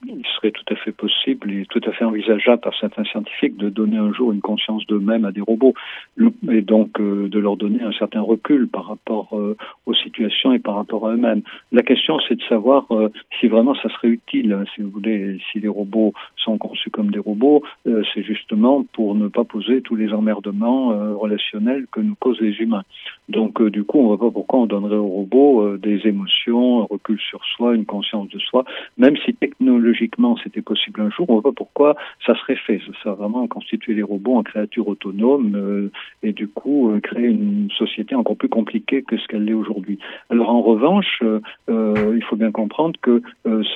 il serait tout à fait possible et tout à fait envisageable par certains scientifiques de donner un jour une conscience d'eux-mêmes à des robots et donc euh, de leur donner un certain recul par rapport euh, aux situations et par rapport à eux-mêmes. La question, c'est de savoir si vraiment ça serait utile, hein, si vous voulez, si les robots sont conçus comme des robots, c'est justement pour ne pas poser tous les emmerdements relationnels que nous causent les humains. Donc du coup, on ne voit pas pourquoi on donnerait aux robots des émotions, un recul sur soi, une conscience de soi, même si technologiquement c'était possible un jour, on ne voit pas pourquoi ça serait fait. Ça serait vraiment constituer les robots en créatures autonomes euh, et du coup euh, créer une société encore plus compliquée que ce qu'elle est aujourd'hui. Alors en revanche, euh, il faut bien comprendre que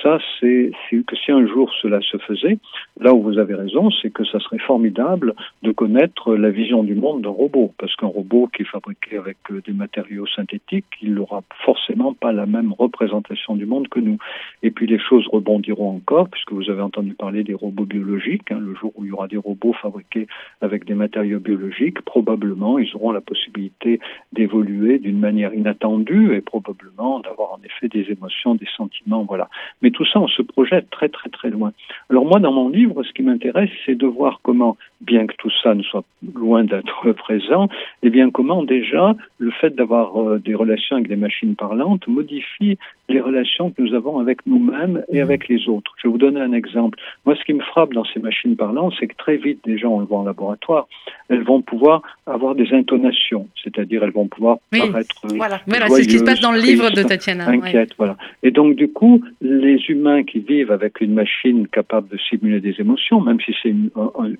ça, c'est que si un jour cela se faisait, là où vous avez raison, c'est que ça serait formidable de connaître la vision du monde d'un robot, parce qu'un robot qui est fabriqué avec des matériaux synthétiques, il n'aura forcément pas la même représentation du monde que nous. Et puis les choses rebondiront encore, puisque vous avez entendu parler des robots biologiques. Hein, le jour où il y aura des robots fabriqués avec des matériaux biologiques, probablement ils auront la possibilité d'évoluer d'une manière inattendue et probablement d'avoir en effet des émotions, des sentiments, voilà. Mais tout ça, on se projette très très très loin. Alors moi, dans mon livre, ce qui m'intéresse, c'est de voir comment, bien que tout ça ne soit loin d'être [laughs] présent, et eh bien comment déjà le fait d'avoir euh, des relations avec des machines parlantes modifie les relations que nous avons avec nous-mêmes et avec les autres? Je vais vous donner un exemple. Moi, ce qui me frappe dans ces machines parlantes, c'est que très vite, déjà, on le voit en laboratoire, elles vont pouvoir avoir des intonations, c'est-à-dire elles vont pouvoir paraître. Euh, voilà, voilà c'est ce qui se passe dans le livre de Tatiana. Inquiète, voilà. Et donc, du coup, les humains qui vivent avec une machine capable de simuler des émotions, même si c'est une,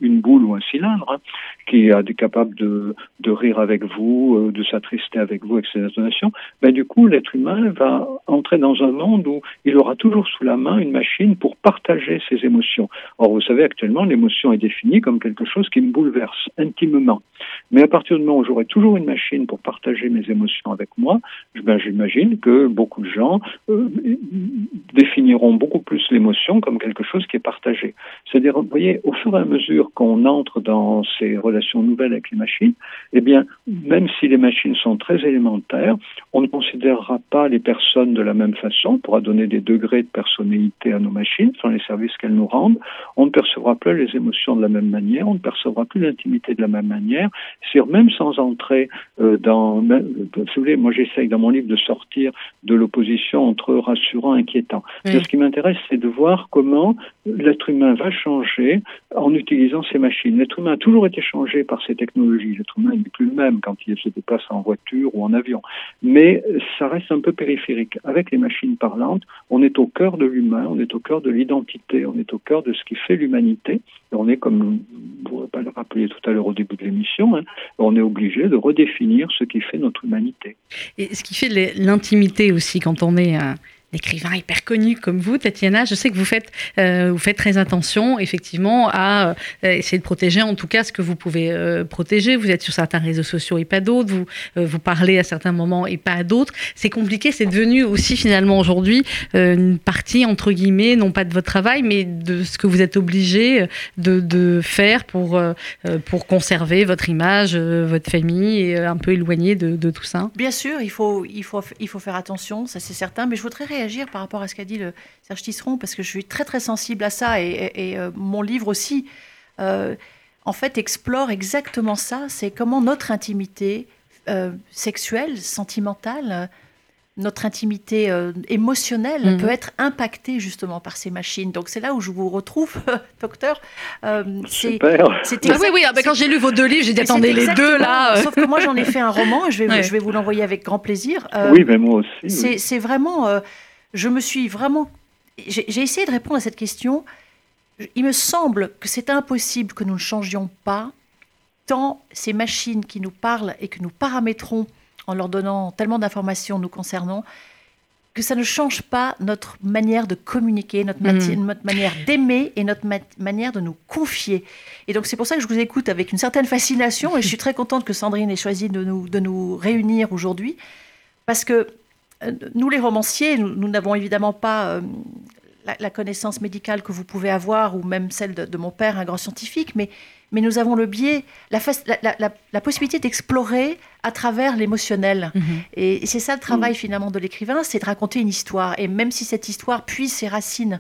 une, boule ou un cylindre, hein, qui est capable de, de rire avec vous, euh, de s'attrister avec vous avec ses intonations, ben, du coup, l'être humain va entrer dans un monde où il aura toujours sous la main une machine pour partager ses émotions. Or, vous savez, actuellement, l'émotion est définie comme quelque chose qui me bouleverse intimement. Mais à partir du moment où j'aurai toujours une machine pour partager mes émotions avec moi, ben, j'imagine que beaucoup de gens euh, définiront beaucoup plus l'émotion comme quelque chose qui est partagé. C'est-à-dire, vous voyez, au fur et à mesure qu'on entre dans ces relations nouvelles avec les machines, eh bien, même si les machines sont très élémentaires, on ne considérera pas les personnes de la même façon, on pourra donner des degrés de personnalité à nos machines, selon les services qu'elles nous rendent, on ne percevra plus les émotions de la même manière, on ne percevra plus l'intimité de la même manière, c'est même sans entrer euh, dans, vous voulez, moi j'essaye dans mon livre de sortir de l'opposition entre rassurant et inquiétant. Ce qui m'intéresse, c'est de voir comment l'être humain va changer en utilisant ces machines. L'être humain a toujours été changé par ces technologies. L'être humain n'est plus le même quand il se déplace en voiture ou en avion. Mais ça reste un peu périphérique. Avec les machines parlantes, on est au cœur de l'humain, on est au cœur de l'identité, on est au cœur de ce qui fait l'humanité. On est, comme vous le rappeliez tout à l'heure au début de l'émission, hein, on est obligé de redéfinir ce qui fait notre humanité. Et ce qui fait l'intimité aussi quand on est écrivain hyper connu comme vous, Tatiana, je sais que vous faites, euh, vous faites très attention, effectivement, à euh, essayer de protéger, en tout cas, ce que vous pouvez euh, protéger. Vous êtes sur certains réseaux sociaux et pas d'autres. Vous, vous parlez à certains moments et pas à d'autres. C'est compliqué. C'est devenu aussi, finalement, aujourd'hui, une partie, entre guillemets, non pas de votre travail, mais de ce que vous êtes obligé de, faire pour, pour conserver votre image, votre famille, et un peu éloigné de, de, tout ça. Bien sûr, il faut, il faut, il faut faire attention, ça c'est certain, mais je voudrais réagir par rapport à ce qu'a dit le Serge Tisseron, parce que je suis très très sensible à ça, et, euh, mon livre aussi, euh, en fait, explore exactement ça, c'est comment notre intimité euh, sexuelle, sentimentale, notre intimité émotionnelle mhm. peut être impactée justement par ces machines. Donc c'est là où je vous retrouve, [laughs] docteur. Super. Ah oui, oui, ah, bah, quand j'ai lu vos deux livres, j'ai dit attendez les deux là. Sauf que moi j'en ai fait un roman, je vais, je vais vous l'envoyer avec grand plaisir. oui, mais moi aussi. C'est vraiment je me suis vraiment... J'ai essayé de répondre à cette question. Il me semble que c'est impossible que nous ne changions pas tant ces machines qui nous parlent et que nous paramétrons en leur donnant tellement d'informations nous concernant, que ça ne change pas notre manière de communiquer, notre, mm. manière d'aimer et notre manière de nous confier. Et donc c'est pour ça que je vous écoute avec une certaine fascination et je suis très contente que Sandrine ait choisi de nous, de nous réunir aujourd'hui, parce que nous, les romanciers, nous n'avons évidemment pas euh, la, connaissance médicale que vous pouvez avoir, ou même celle de, mon père, un grand scientifique, mais, mais nous avons le biais, la, la, possibilité d'explorer à travers l'émotionnel. Mhm. Et c'est ça le travail mm. finalement de l'écrivain, c'est de raconter une histoire. Et même si cette histoire puise ses racines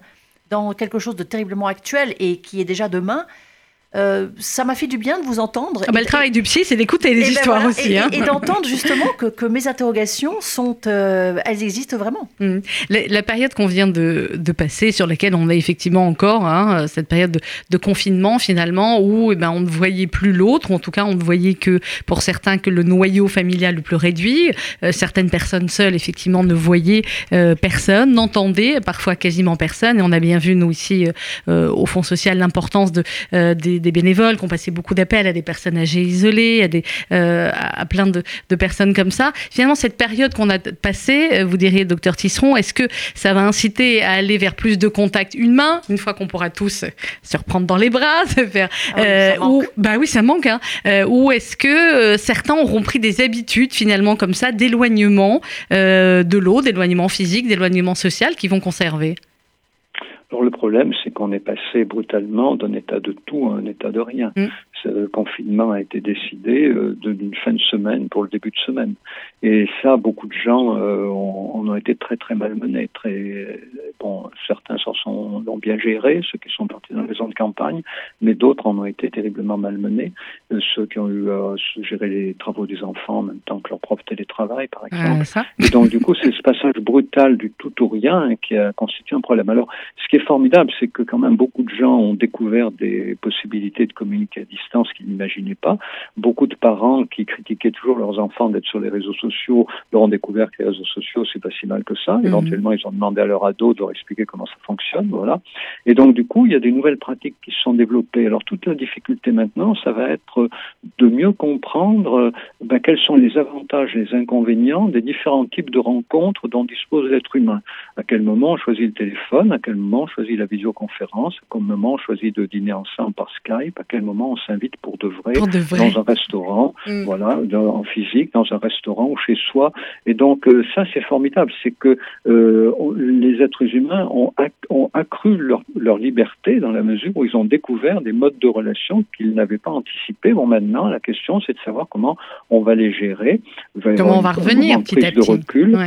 dans quelque chose de terriblement actuel et qui est déjà demain, euh, ça m'a fait du bien de vous entendre. Ah bah, le travail du psy, c'est d'écouter les ben histoires aussi. Et, hein. et, d'entendre justement que, que, mes interrogations sont, euh, elles existent vraiment. Mmh. La, période qu'on vient de, de, passer, sur laquelle on est effectivement encore, hein, cette période de, de, confinement finalement, où eh ben, on ne voyait plus l'autre, ou en tout cas on ne voyait que pour certains que le noyau familial le plus réduit. Euh, certaines personnes seules, effectivement, ne voyaient personne, n'entendaient parfois quasiment personne. Et on a bien vu, nous ici, au Fonds social, l'importance de, des des bénévoles qui ont passé beaucoup d'appels à des personnes âgées isolées, à, des, euh, à plein de, personnes comme ça. Finalement, cette période qu'on a passée, euh, vous diriez, docteur Tisseron, est-ce que ça va inciter à aller vers plus de contacts humains, une fois qu'on pourra tous se reprendre dans les bras, [laughs] se faire... Ah euh, ou, bah oui, ça manque. Hein, ou est-ce que certains auront pris des habitudes, finalement, comme ça, d'éloignement de l'eau, d'éloignement physique, d'éloignement social, qui vont conserver? Alors le problème, c'est qu'on est passé brutalement d'un état de tout à un état de rien. Mm. Ce confinement a été décidé euh, d'une fin de semaine pour le début de semaine. Et ça, beaucoup de gens euh, ont, ont, été très très malmenés. Très, bon, certains s'en sont l'ont bien géré, ceux qui sont partis dans les zones de campagne, mais d'autres en ont été terriblement malmenés. Euh, ceux qui ont eu à gérer les travaux des enfants en même temps que leur propre télétravail, par exemple. Et donc du coup, c'est ce passage brutal du tout au rien qui a constitué un problème. Alors, ce qui est formidable, c'est que quand même beaucoup de gens ont découvert des possibilités de communiquer à distance qu'ils n'imaginaient pas. Beaucoup de parents qui critiquaient toujours leurs enfants d'être sur les réseaux sociaux leur ont découvert que les réseaux sociaux, c'est pas si mal que ça. Mhm. Éventuellement, ils ont demandé à leur ado de leur expliquer comment ça fonctionne, voilà. Et donc, du coup, il y a des nouvelles pratiques qui se sont développées. Alors, toute la difficulté maintenant, ça va être de mieux comprendre ben, quels sont les avantages et les inconvénients des différents types de rencontres dont dispose l'être humain. À quel moment on choisit le téléphone, à quel moment on choisit la visioconférence, à quel moment on choisit de dîner ensemble par Skype, à quel moment on s'invite pour de vrai, dans un restaurant, mm. voilà, en physique, dans un restaurant ou chez soi. Et donc euh, ça, c'est formidable, c'est que euh, les êtres humains ont, ont accru leur, leur, liberté dans la mesure où ils ont découvert des modes de relation qu'ils n'avaient pas anticipés. Bon, maintenant, la question, c'est de savoir comment on va les gérer. Comment on va revenir petit à petit. De recul.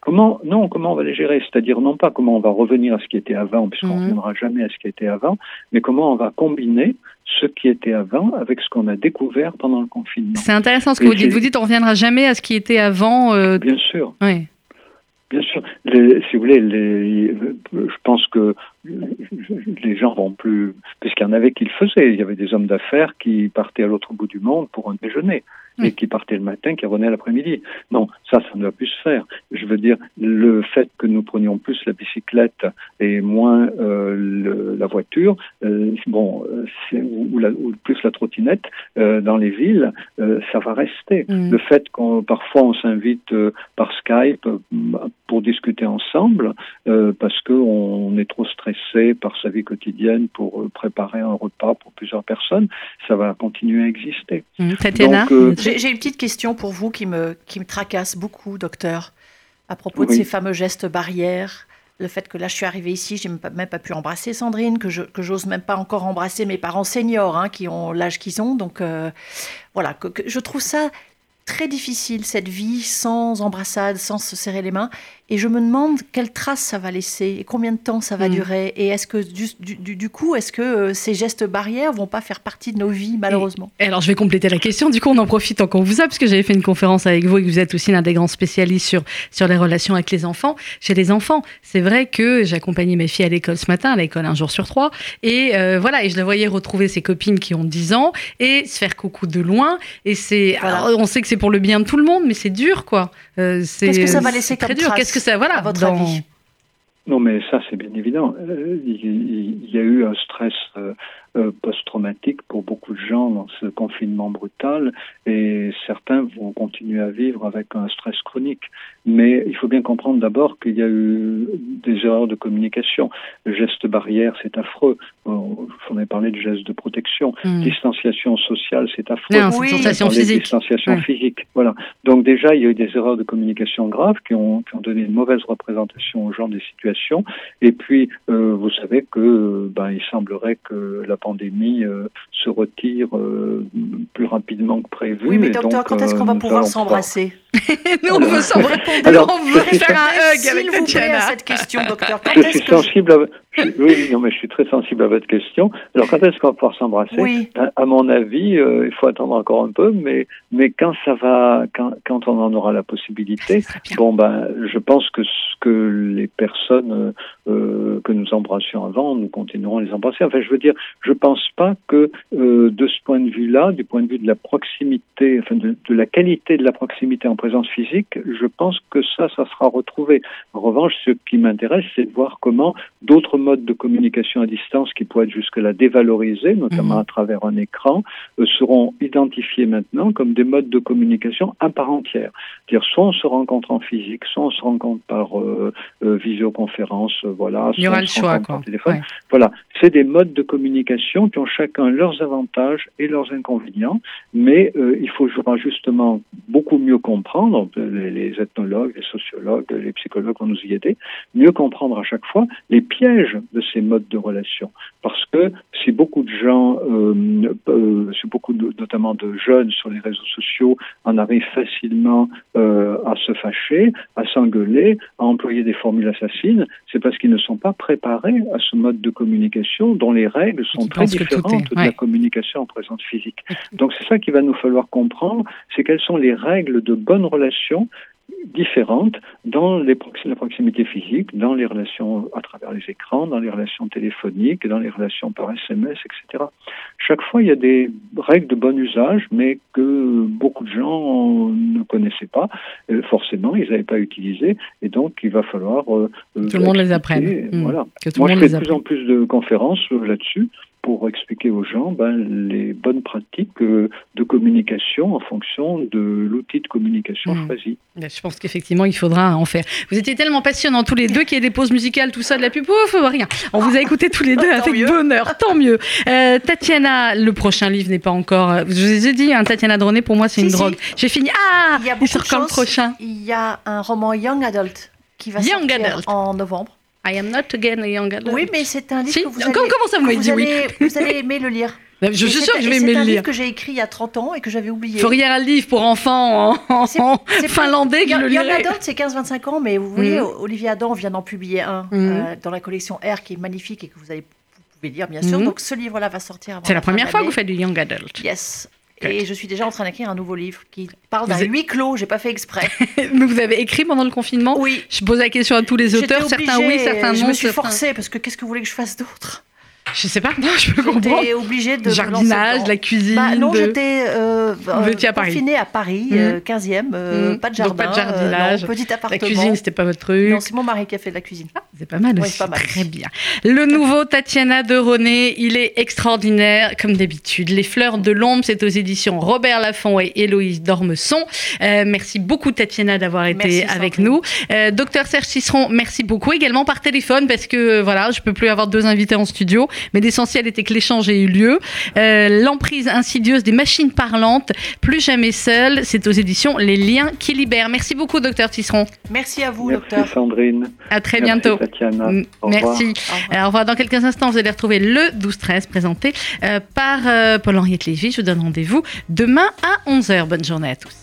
Comment, non, comment on va les gérer? C'est-à-dire non pas comment on va revenir à ce qui était avant, puisqu'on ne mhm. reviendra jamais à ce qui était avant, mais comment on va combiner ce qui était avant avec ce qu'on a découvert pendant le confinement. C'est intéressant ce que vous dites. Vous dites on ne reviendra jamais à ce qui était avant. Euh, Bien sûr. Oui. Bien sûr. si vous voulez, les, je pense que les gens vont plus, puisqu'il y en avait qui le faisaient. Il y avait des hommes d'affaires qui partaient à l'autre bout du monde pour un déjeuner et qui partaient le matin, qui revenaient l'après-midi. Non, ça, ça ne va plus se faire. Je veux dire, le fait que nous prenions plus la bicyclette et moins euh, le, la voiture, euh, bon, ou, la, ou, plus la trottinette euh, dans les villes, euh, ça va rester. Mm. Le fait qu'on parfois on s'invite euh, par Skype pour discuter ensemble parce qu'on est trop stressé par sa vie quotidienne pour préparer un repas pour plusieurs personnes, ça va continuer à exister. Mmh. Tatiana J'ai une petite question pour vous qui me, qui me tracasse beaucoup, docteur, à propos de ces fameux gestes barrières. Le fait que là, je suis arrivée ici, j'ai même, même pas pu embrasser Sandrine, que je que j'ose même pas encore embrasser mes parents seniors, hein, qui ont l'âge qu'ils ont. Donc euh, voilà, que, je trouve ça très difficile cette vie sans embrassade, sans se serrer les mains. Et je me demande quelle trace ça va laisser et combien de temps ça va mm. durer. Et est-ce que du, du, du, coup, est-ce que euh, ces gestes barrières vont pas faire partie de nos vies malheureusement? et, Alors je vais compléter la question. Du coup, on en profite tant qu'on vous a, parce que j'avais fait une conférence avec vous et que vous êtes aussi l'un des grands spécialistes sur sur les relations avec les enfants. Chez les enfants, c'est vrai que j'ai accompagné mes filles à l'école ce matin, à l'école un jour sur trois, et euh, voilà, et je la voyais retrouver ses copines qui ont 10 ans et se faire coucou de loin. Et c'est, alors on sait que c'est pour le bien de tout le monde, mais c'est dur, quoi. Euh, Qu'est-ce que ça va laisser comme dur. Qu'est-ce que ça, voilà, à votre avis? Non, mais ça, c'est bien évident. Euh, il, y a eu un stress euh, euh, post-traumatique pour beaucoup de gens dans ce confinement brutal et certains vont continuer à vivre avec un stress chronique. Mais il faut bien comprendre d'abord qu'il y a eu des erreurs de communication. Le geste barrière, c'est affreux. On a parlé du geste de protection. Hmm. Distanciation sociale, c'est affreux. Non, Oui. distanciation physique. Distanciation Ouais. physique. Voilà. Donc déjà, il y a eu des erreurs de communication graves qui ont, qui ont donné une mauvaise représentation aux gens des situations. Et puis, euh, vous savez que euh, ben, il semblerait que la pandémie euh, se retire euh, plus rapidement que prévu. Oui, mais docteur, donc, quand est-ce euh, qu'on va nous pouvoir s'embrasser [laughs] Nous, on veut s'embrasser. Alors, on veut faire un hug S'il avec vous plaît, à Tatiana. cette question, docteur. Quand Je est-ce suis que je- sensible à... Oui, non, mais je suis très sensible à votre question. Alors, quand est-ce qu'on va pouvoir s'embrasser? Oui. À- À mon avis, euh, il faut attendre encore un peu, mais, mais quand ça va, quand, quand on en aura la possibilité, bon, ben, je pense que ce que les personnes euh, euh, que nous embrassions avant, nous continuerons à les embrasser. Enfin, je veux dire, je pense pas que euh, de ce point de vue-là, du point de vue de la proximité, enfin, de, de la qualité de la proximité en présence physique, je pense que ça, ça sera retrouvé. En revanche, ce qui m'intéresse, c'est de voir comment d'autres modes de communication à distance qui pourraient être jusque-là dévalorisés, notamment Mhm. à travers un écran, euh, seront identifiés maintenant comme des modes de communication à part entière. C'est-à-dire, soit on se rencontre en physique, soit on se rencontre par euh, euh, visioconférence, voilà. Il y soit aura le choix, quoi. téléphone. Ouais. Voilà, c'est des modes de communication qui ont chacun leurs avantages et leurs inconvénients, mais il faut justement beaucoup mieux comprendre, les, les ethnologues, les sociologues, les psychologues vont nous y aider, mieux comprendre à chaque fois les pièges de ces modes de relation. Parce que si beaucoup de gens, euh, euh, si beaucoup de- notamment de jeunes sur les réseaux sociaux en arrivent facilement euh, à se fâcher, à s'engueuler, à employer des formules assassines, c'est parce qu'ils ne sont pas préparés à ce mode de communication dont les règles sont très est- différentes de la communication en présence physique. Donc c'est ça qu'il va nous falloir comprendre, c'est quelles sont les règles de bonne relation différentes dans les prox- la proximité physique, dans les relations à travers les écrans, dans les relations téléphoniques, dans les relations par SMS, etc. Chaque fois, il y a des règles de bon usage, mais que beaucoup de gens ne connaissaient pas. Euh, forcément, ils n'avaient pas utilisé, et donc il va falloir euh, Tout le monde les apprenne. Voilà. Que tout Moi, je fais de plus en plus de conférences euh, là-dessus pour expliquer aux gens ben, les bonnes pratiques euh, de communication en fonction de l'outil de communication Mm. choisi. Ben, Je pense qu'effectivement, il faudra en faire. Vous étiez tellement passionnants tous les deux qu'il y ait des pauses musicales, tout ça, de la pub, ouf, rien. On vous a écouté tous les deux [laughs] avec mieux. bonheur, tant mieux. Euh, Tatiana, le prochain livre n'est pas encore. euh, Je vous ai dit, hein, Tatiana Droné, pour moi, c'est Si, une si. drogue. J'ai fini. Ah Il y a Il beaucoup sort de quand le choses. prochain? Il y a un roman Young Adult qui va Young sortir Adult. en novembre. I am not again a young adult. Oui, mais c'est un livre Si que vous Comment- allez, comment ça, vous vous dit oui allez- vous allez aimer le lire. [laughs] Je suis c'est sûre un- que je vais aimer C'est le un lire. livre que j'ai écrit il y a 30 ans et que j'avais oublié. Il faut lire un livre pour enfants en, C'est- en [laughs] c'est finlandais que je Young, le Young lirai. Adult, c'est 15-25 ans, mais vous voyez, Mhm. Olivier Adam vient d'en publier un Mhm. euh, dans la collection R qui est magnifique et que vous, allez, vous pouvez lire, bien sûr. Mhm. Donc ce livre-là va sortir avant C'est la fin première fois que vous faites du young adult. Yes. Et je suis déjà en train d'écrire un nouveau livre qui parle d'un huis clos, j'ai pas fait exprès. Mais [laughs] vous avez écrit pendant le confinement Oui. Je pose la question à tous les auteurs, certains oui, certains non. Je me suis forcée parce que qu'est-ce que vous voulez que je fasse d'autre? Je sais pas, non, je peux comprendre. J'étais obligée de. Jardinage, la cuisine. Bah, non, de- j'étais euh, étiez à Paris. confinée à Paris, Mhm. euh, 15e, euh, Mhm. pas de Donc, jardin, pas de jardinage. euh, non, petit La appartement. cuisine, c'était pas votre truc. Non, c'est mon mari qui a fait de la cuisine. C'est pas mal Ouais, aussi, c'est pas mal. très bien. Le nouveau Tatiana de René, il est extraordinaire, comme d'habitude. Les fleurs de l'ombre, c'est aux éditions Robert Laffont et Héloïse Dormesson. Euh, merci beaucoup Tatiana d'avoir été Merci, avec nous. Euh, Docteur Serge Tisseron, merci beaucoup également par téléphone parce que euh, voilà, je peux plus avoir deux invités en studio, mais l'essentiel était que l'échange ait eu lieu. Euh, L'emprise insidieuse des machines parlantes, plus jamais seule, c'est aux éditions Les Liens qui libèrent. Merci beaucoup Docteur Tisseron. Merci à vous, Merci docteur. Sandrine. À très Merci, bientôt. Tatiana. Au revoir. Merci. Au revoir. Alors, on va dans quelques instants, vous allez retrouver le 12-13 présenté euh, par euh, Paul-Henriette Lévy. Je vous donne rendez-vous demain à 11h. Bonne journée à tous.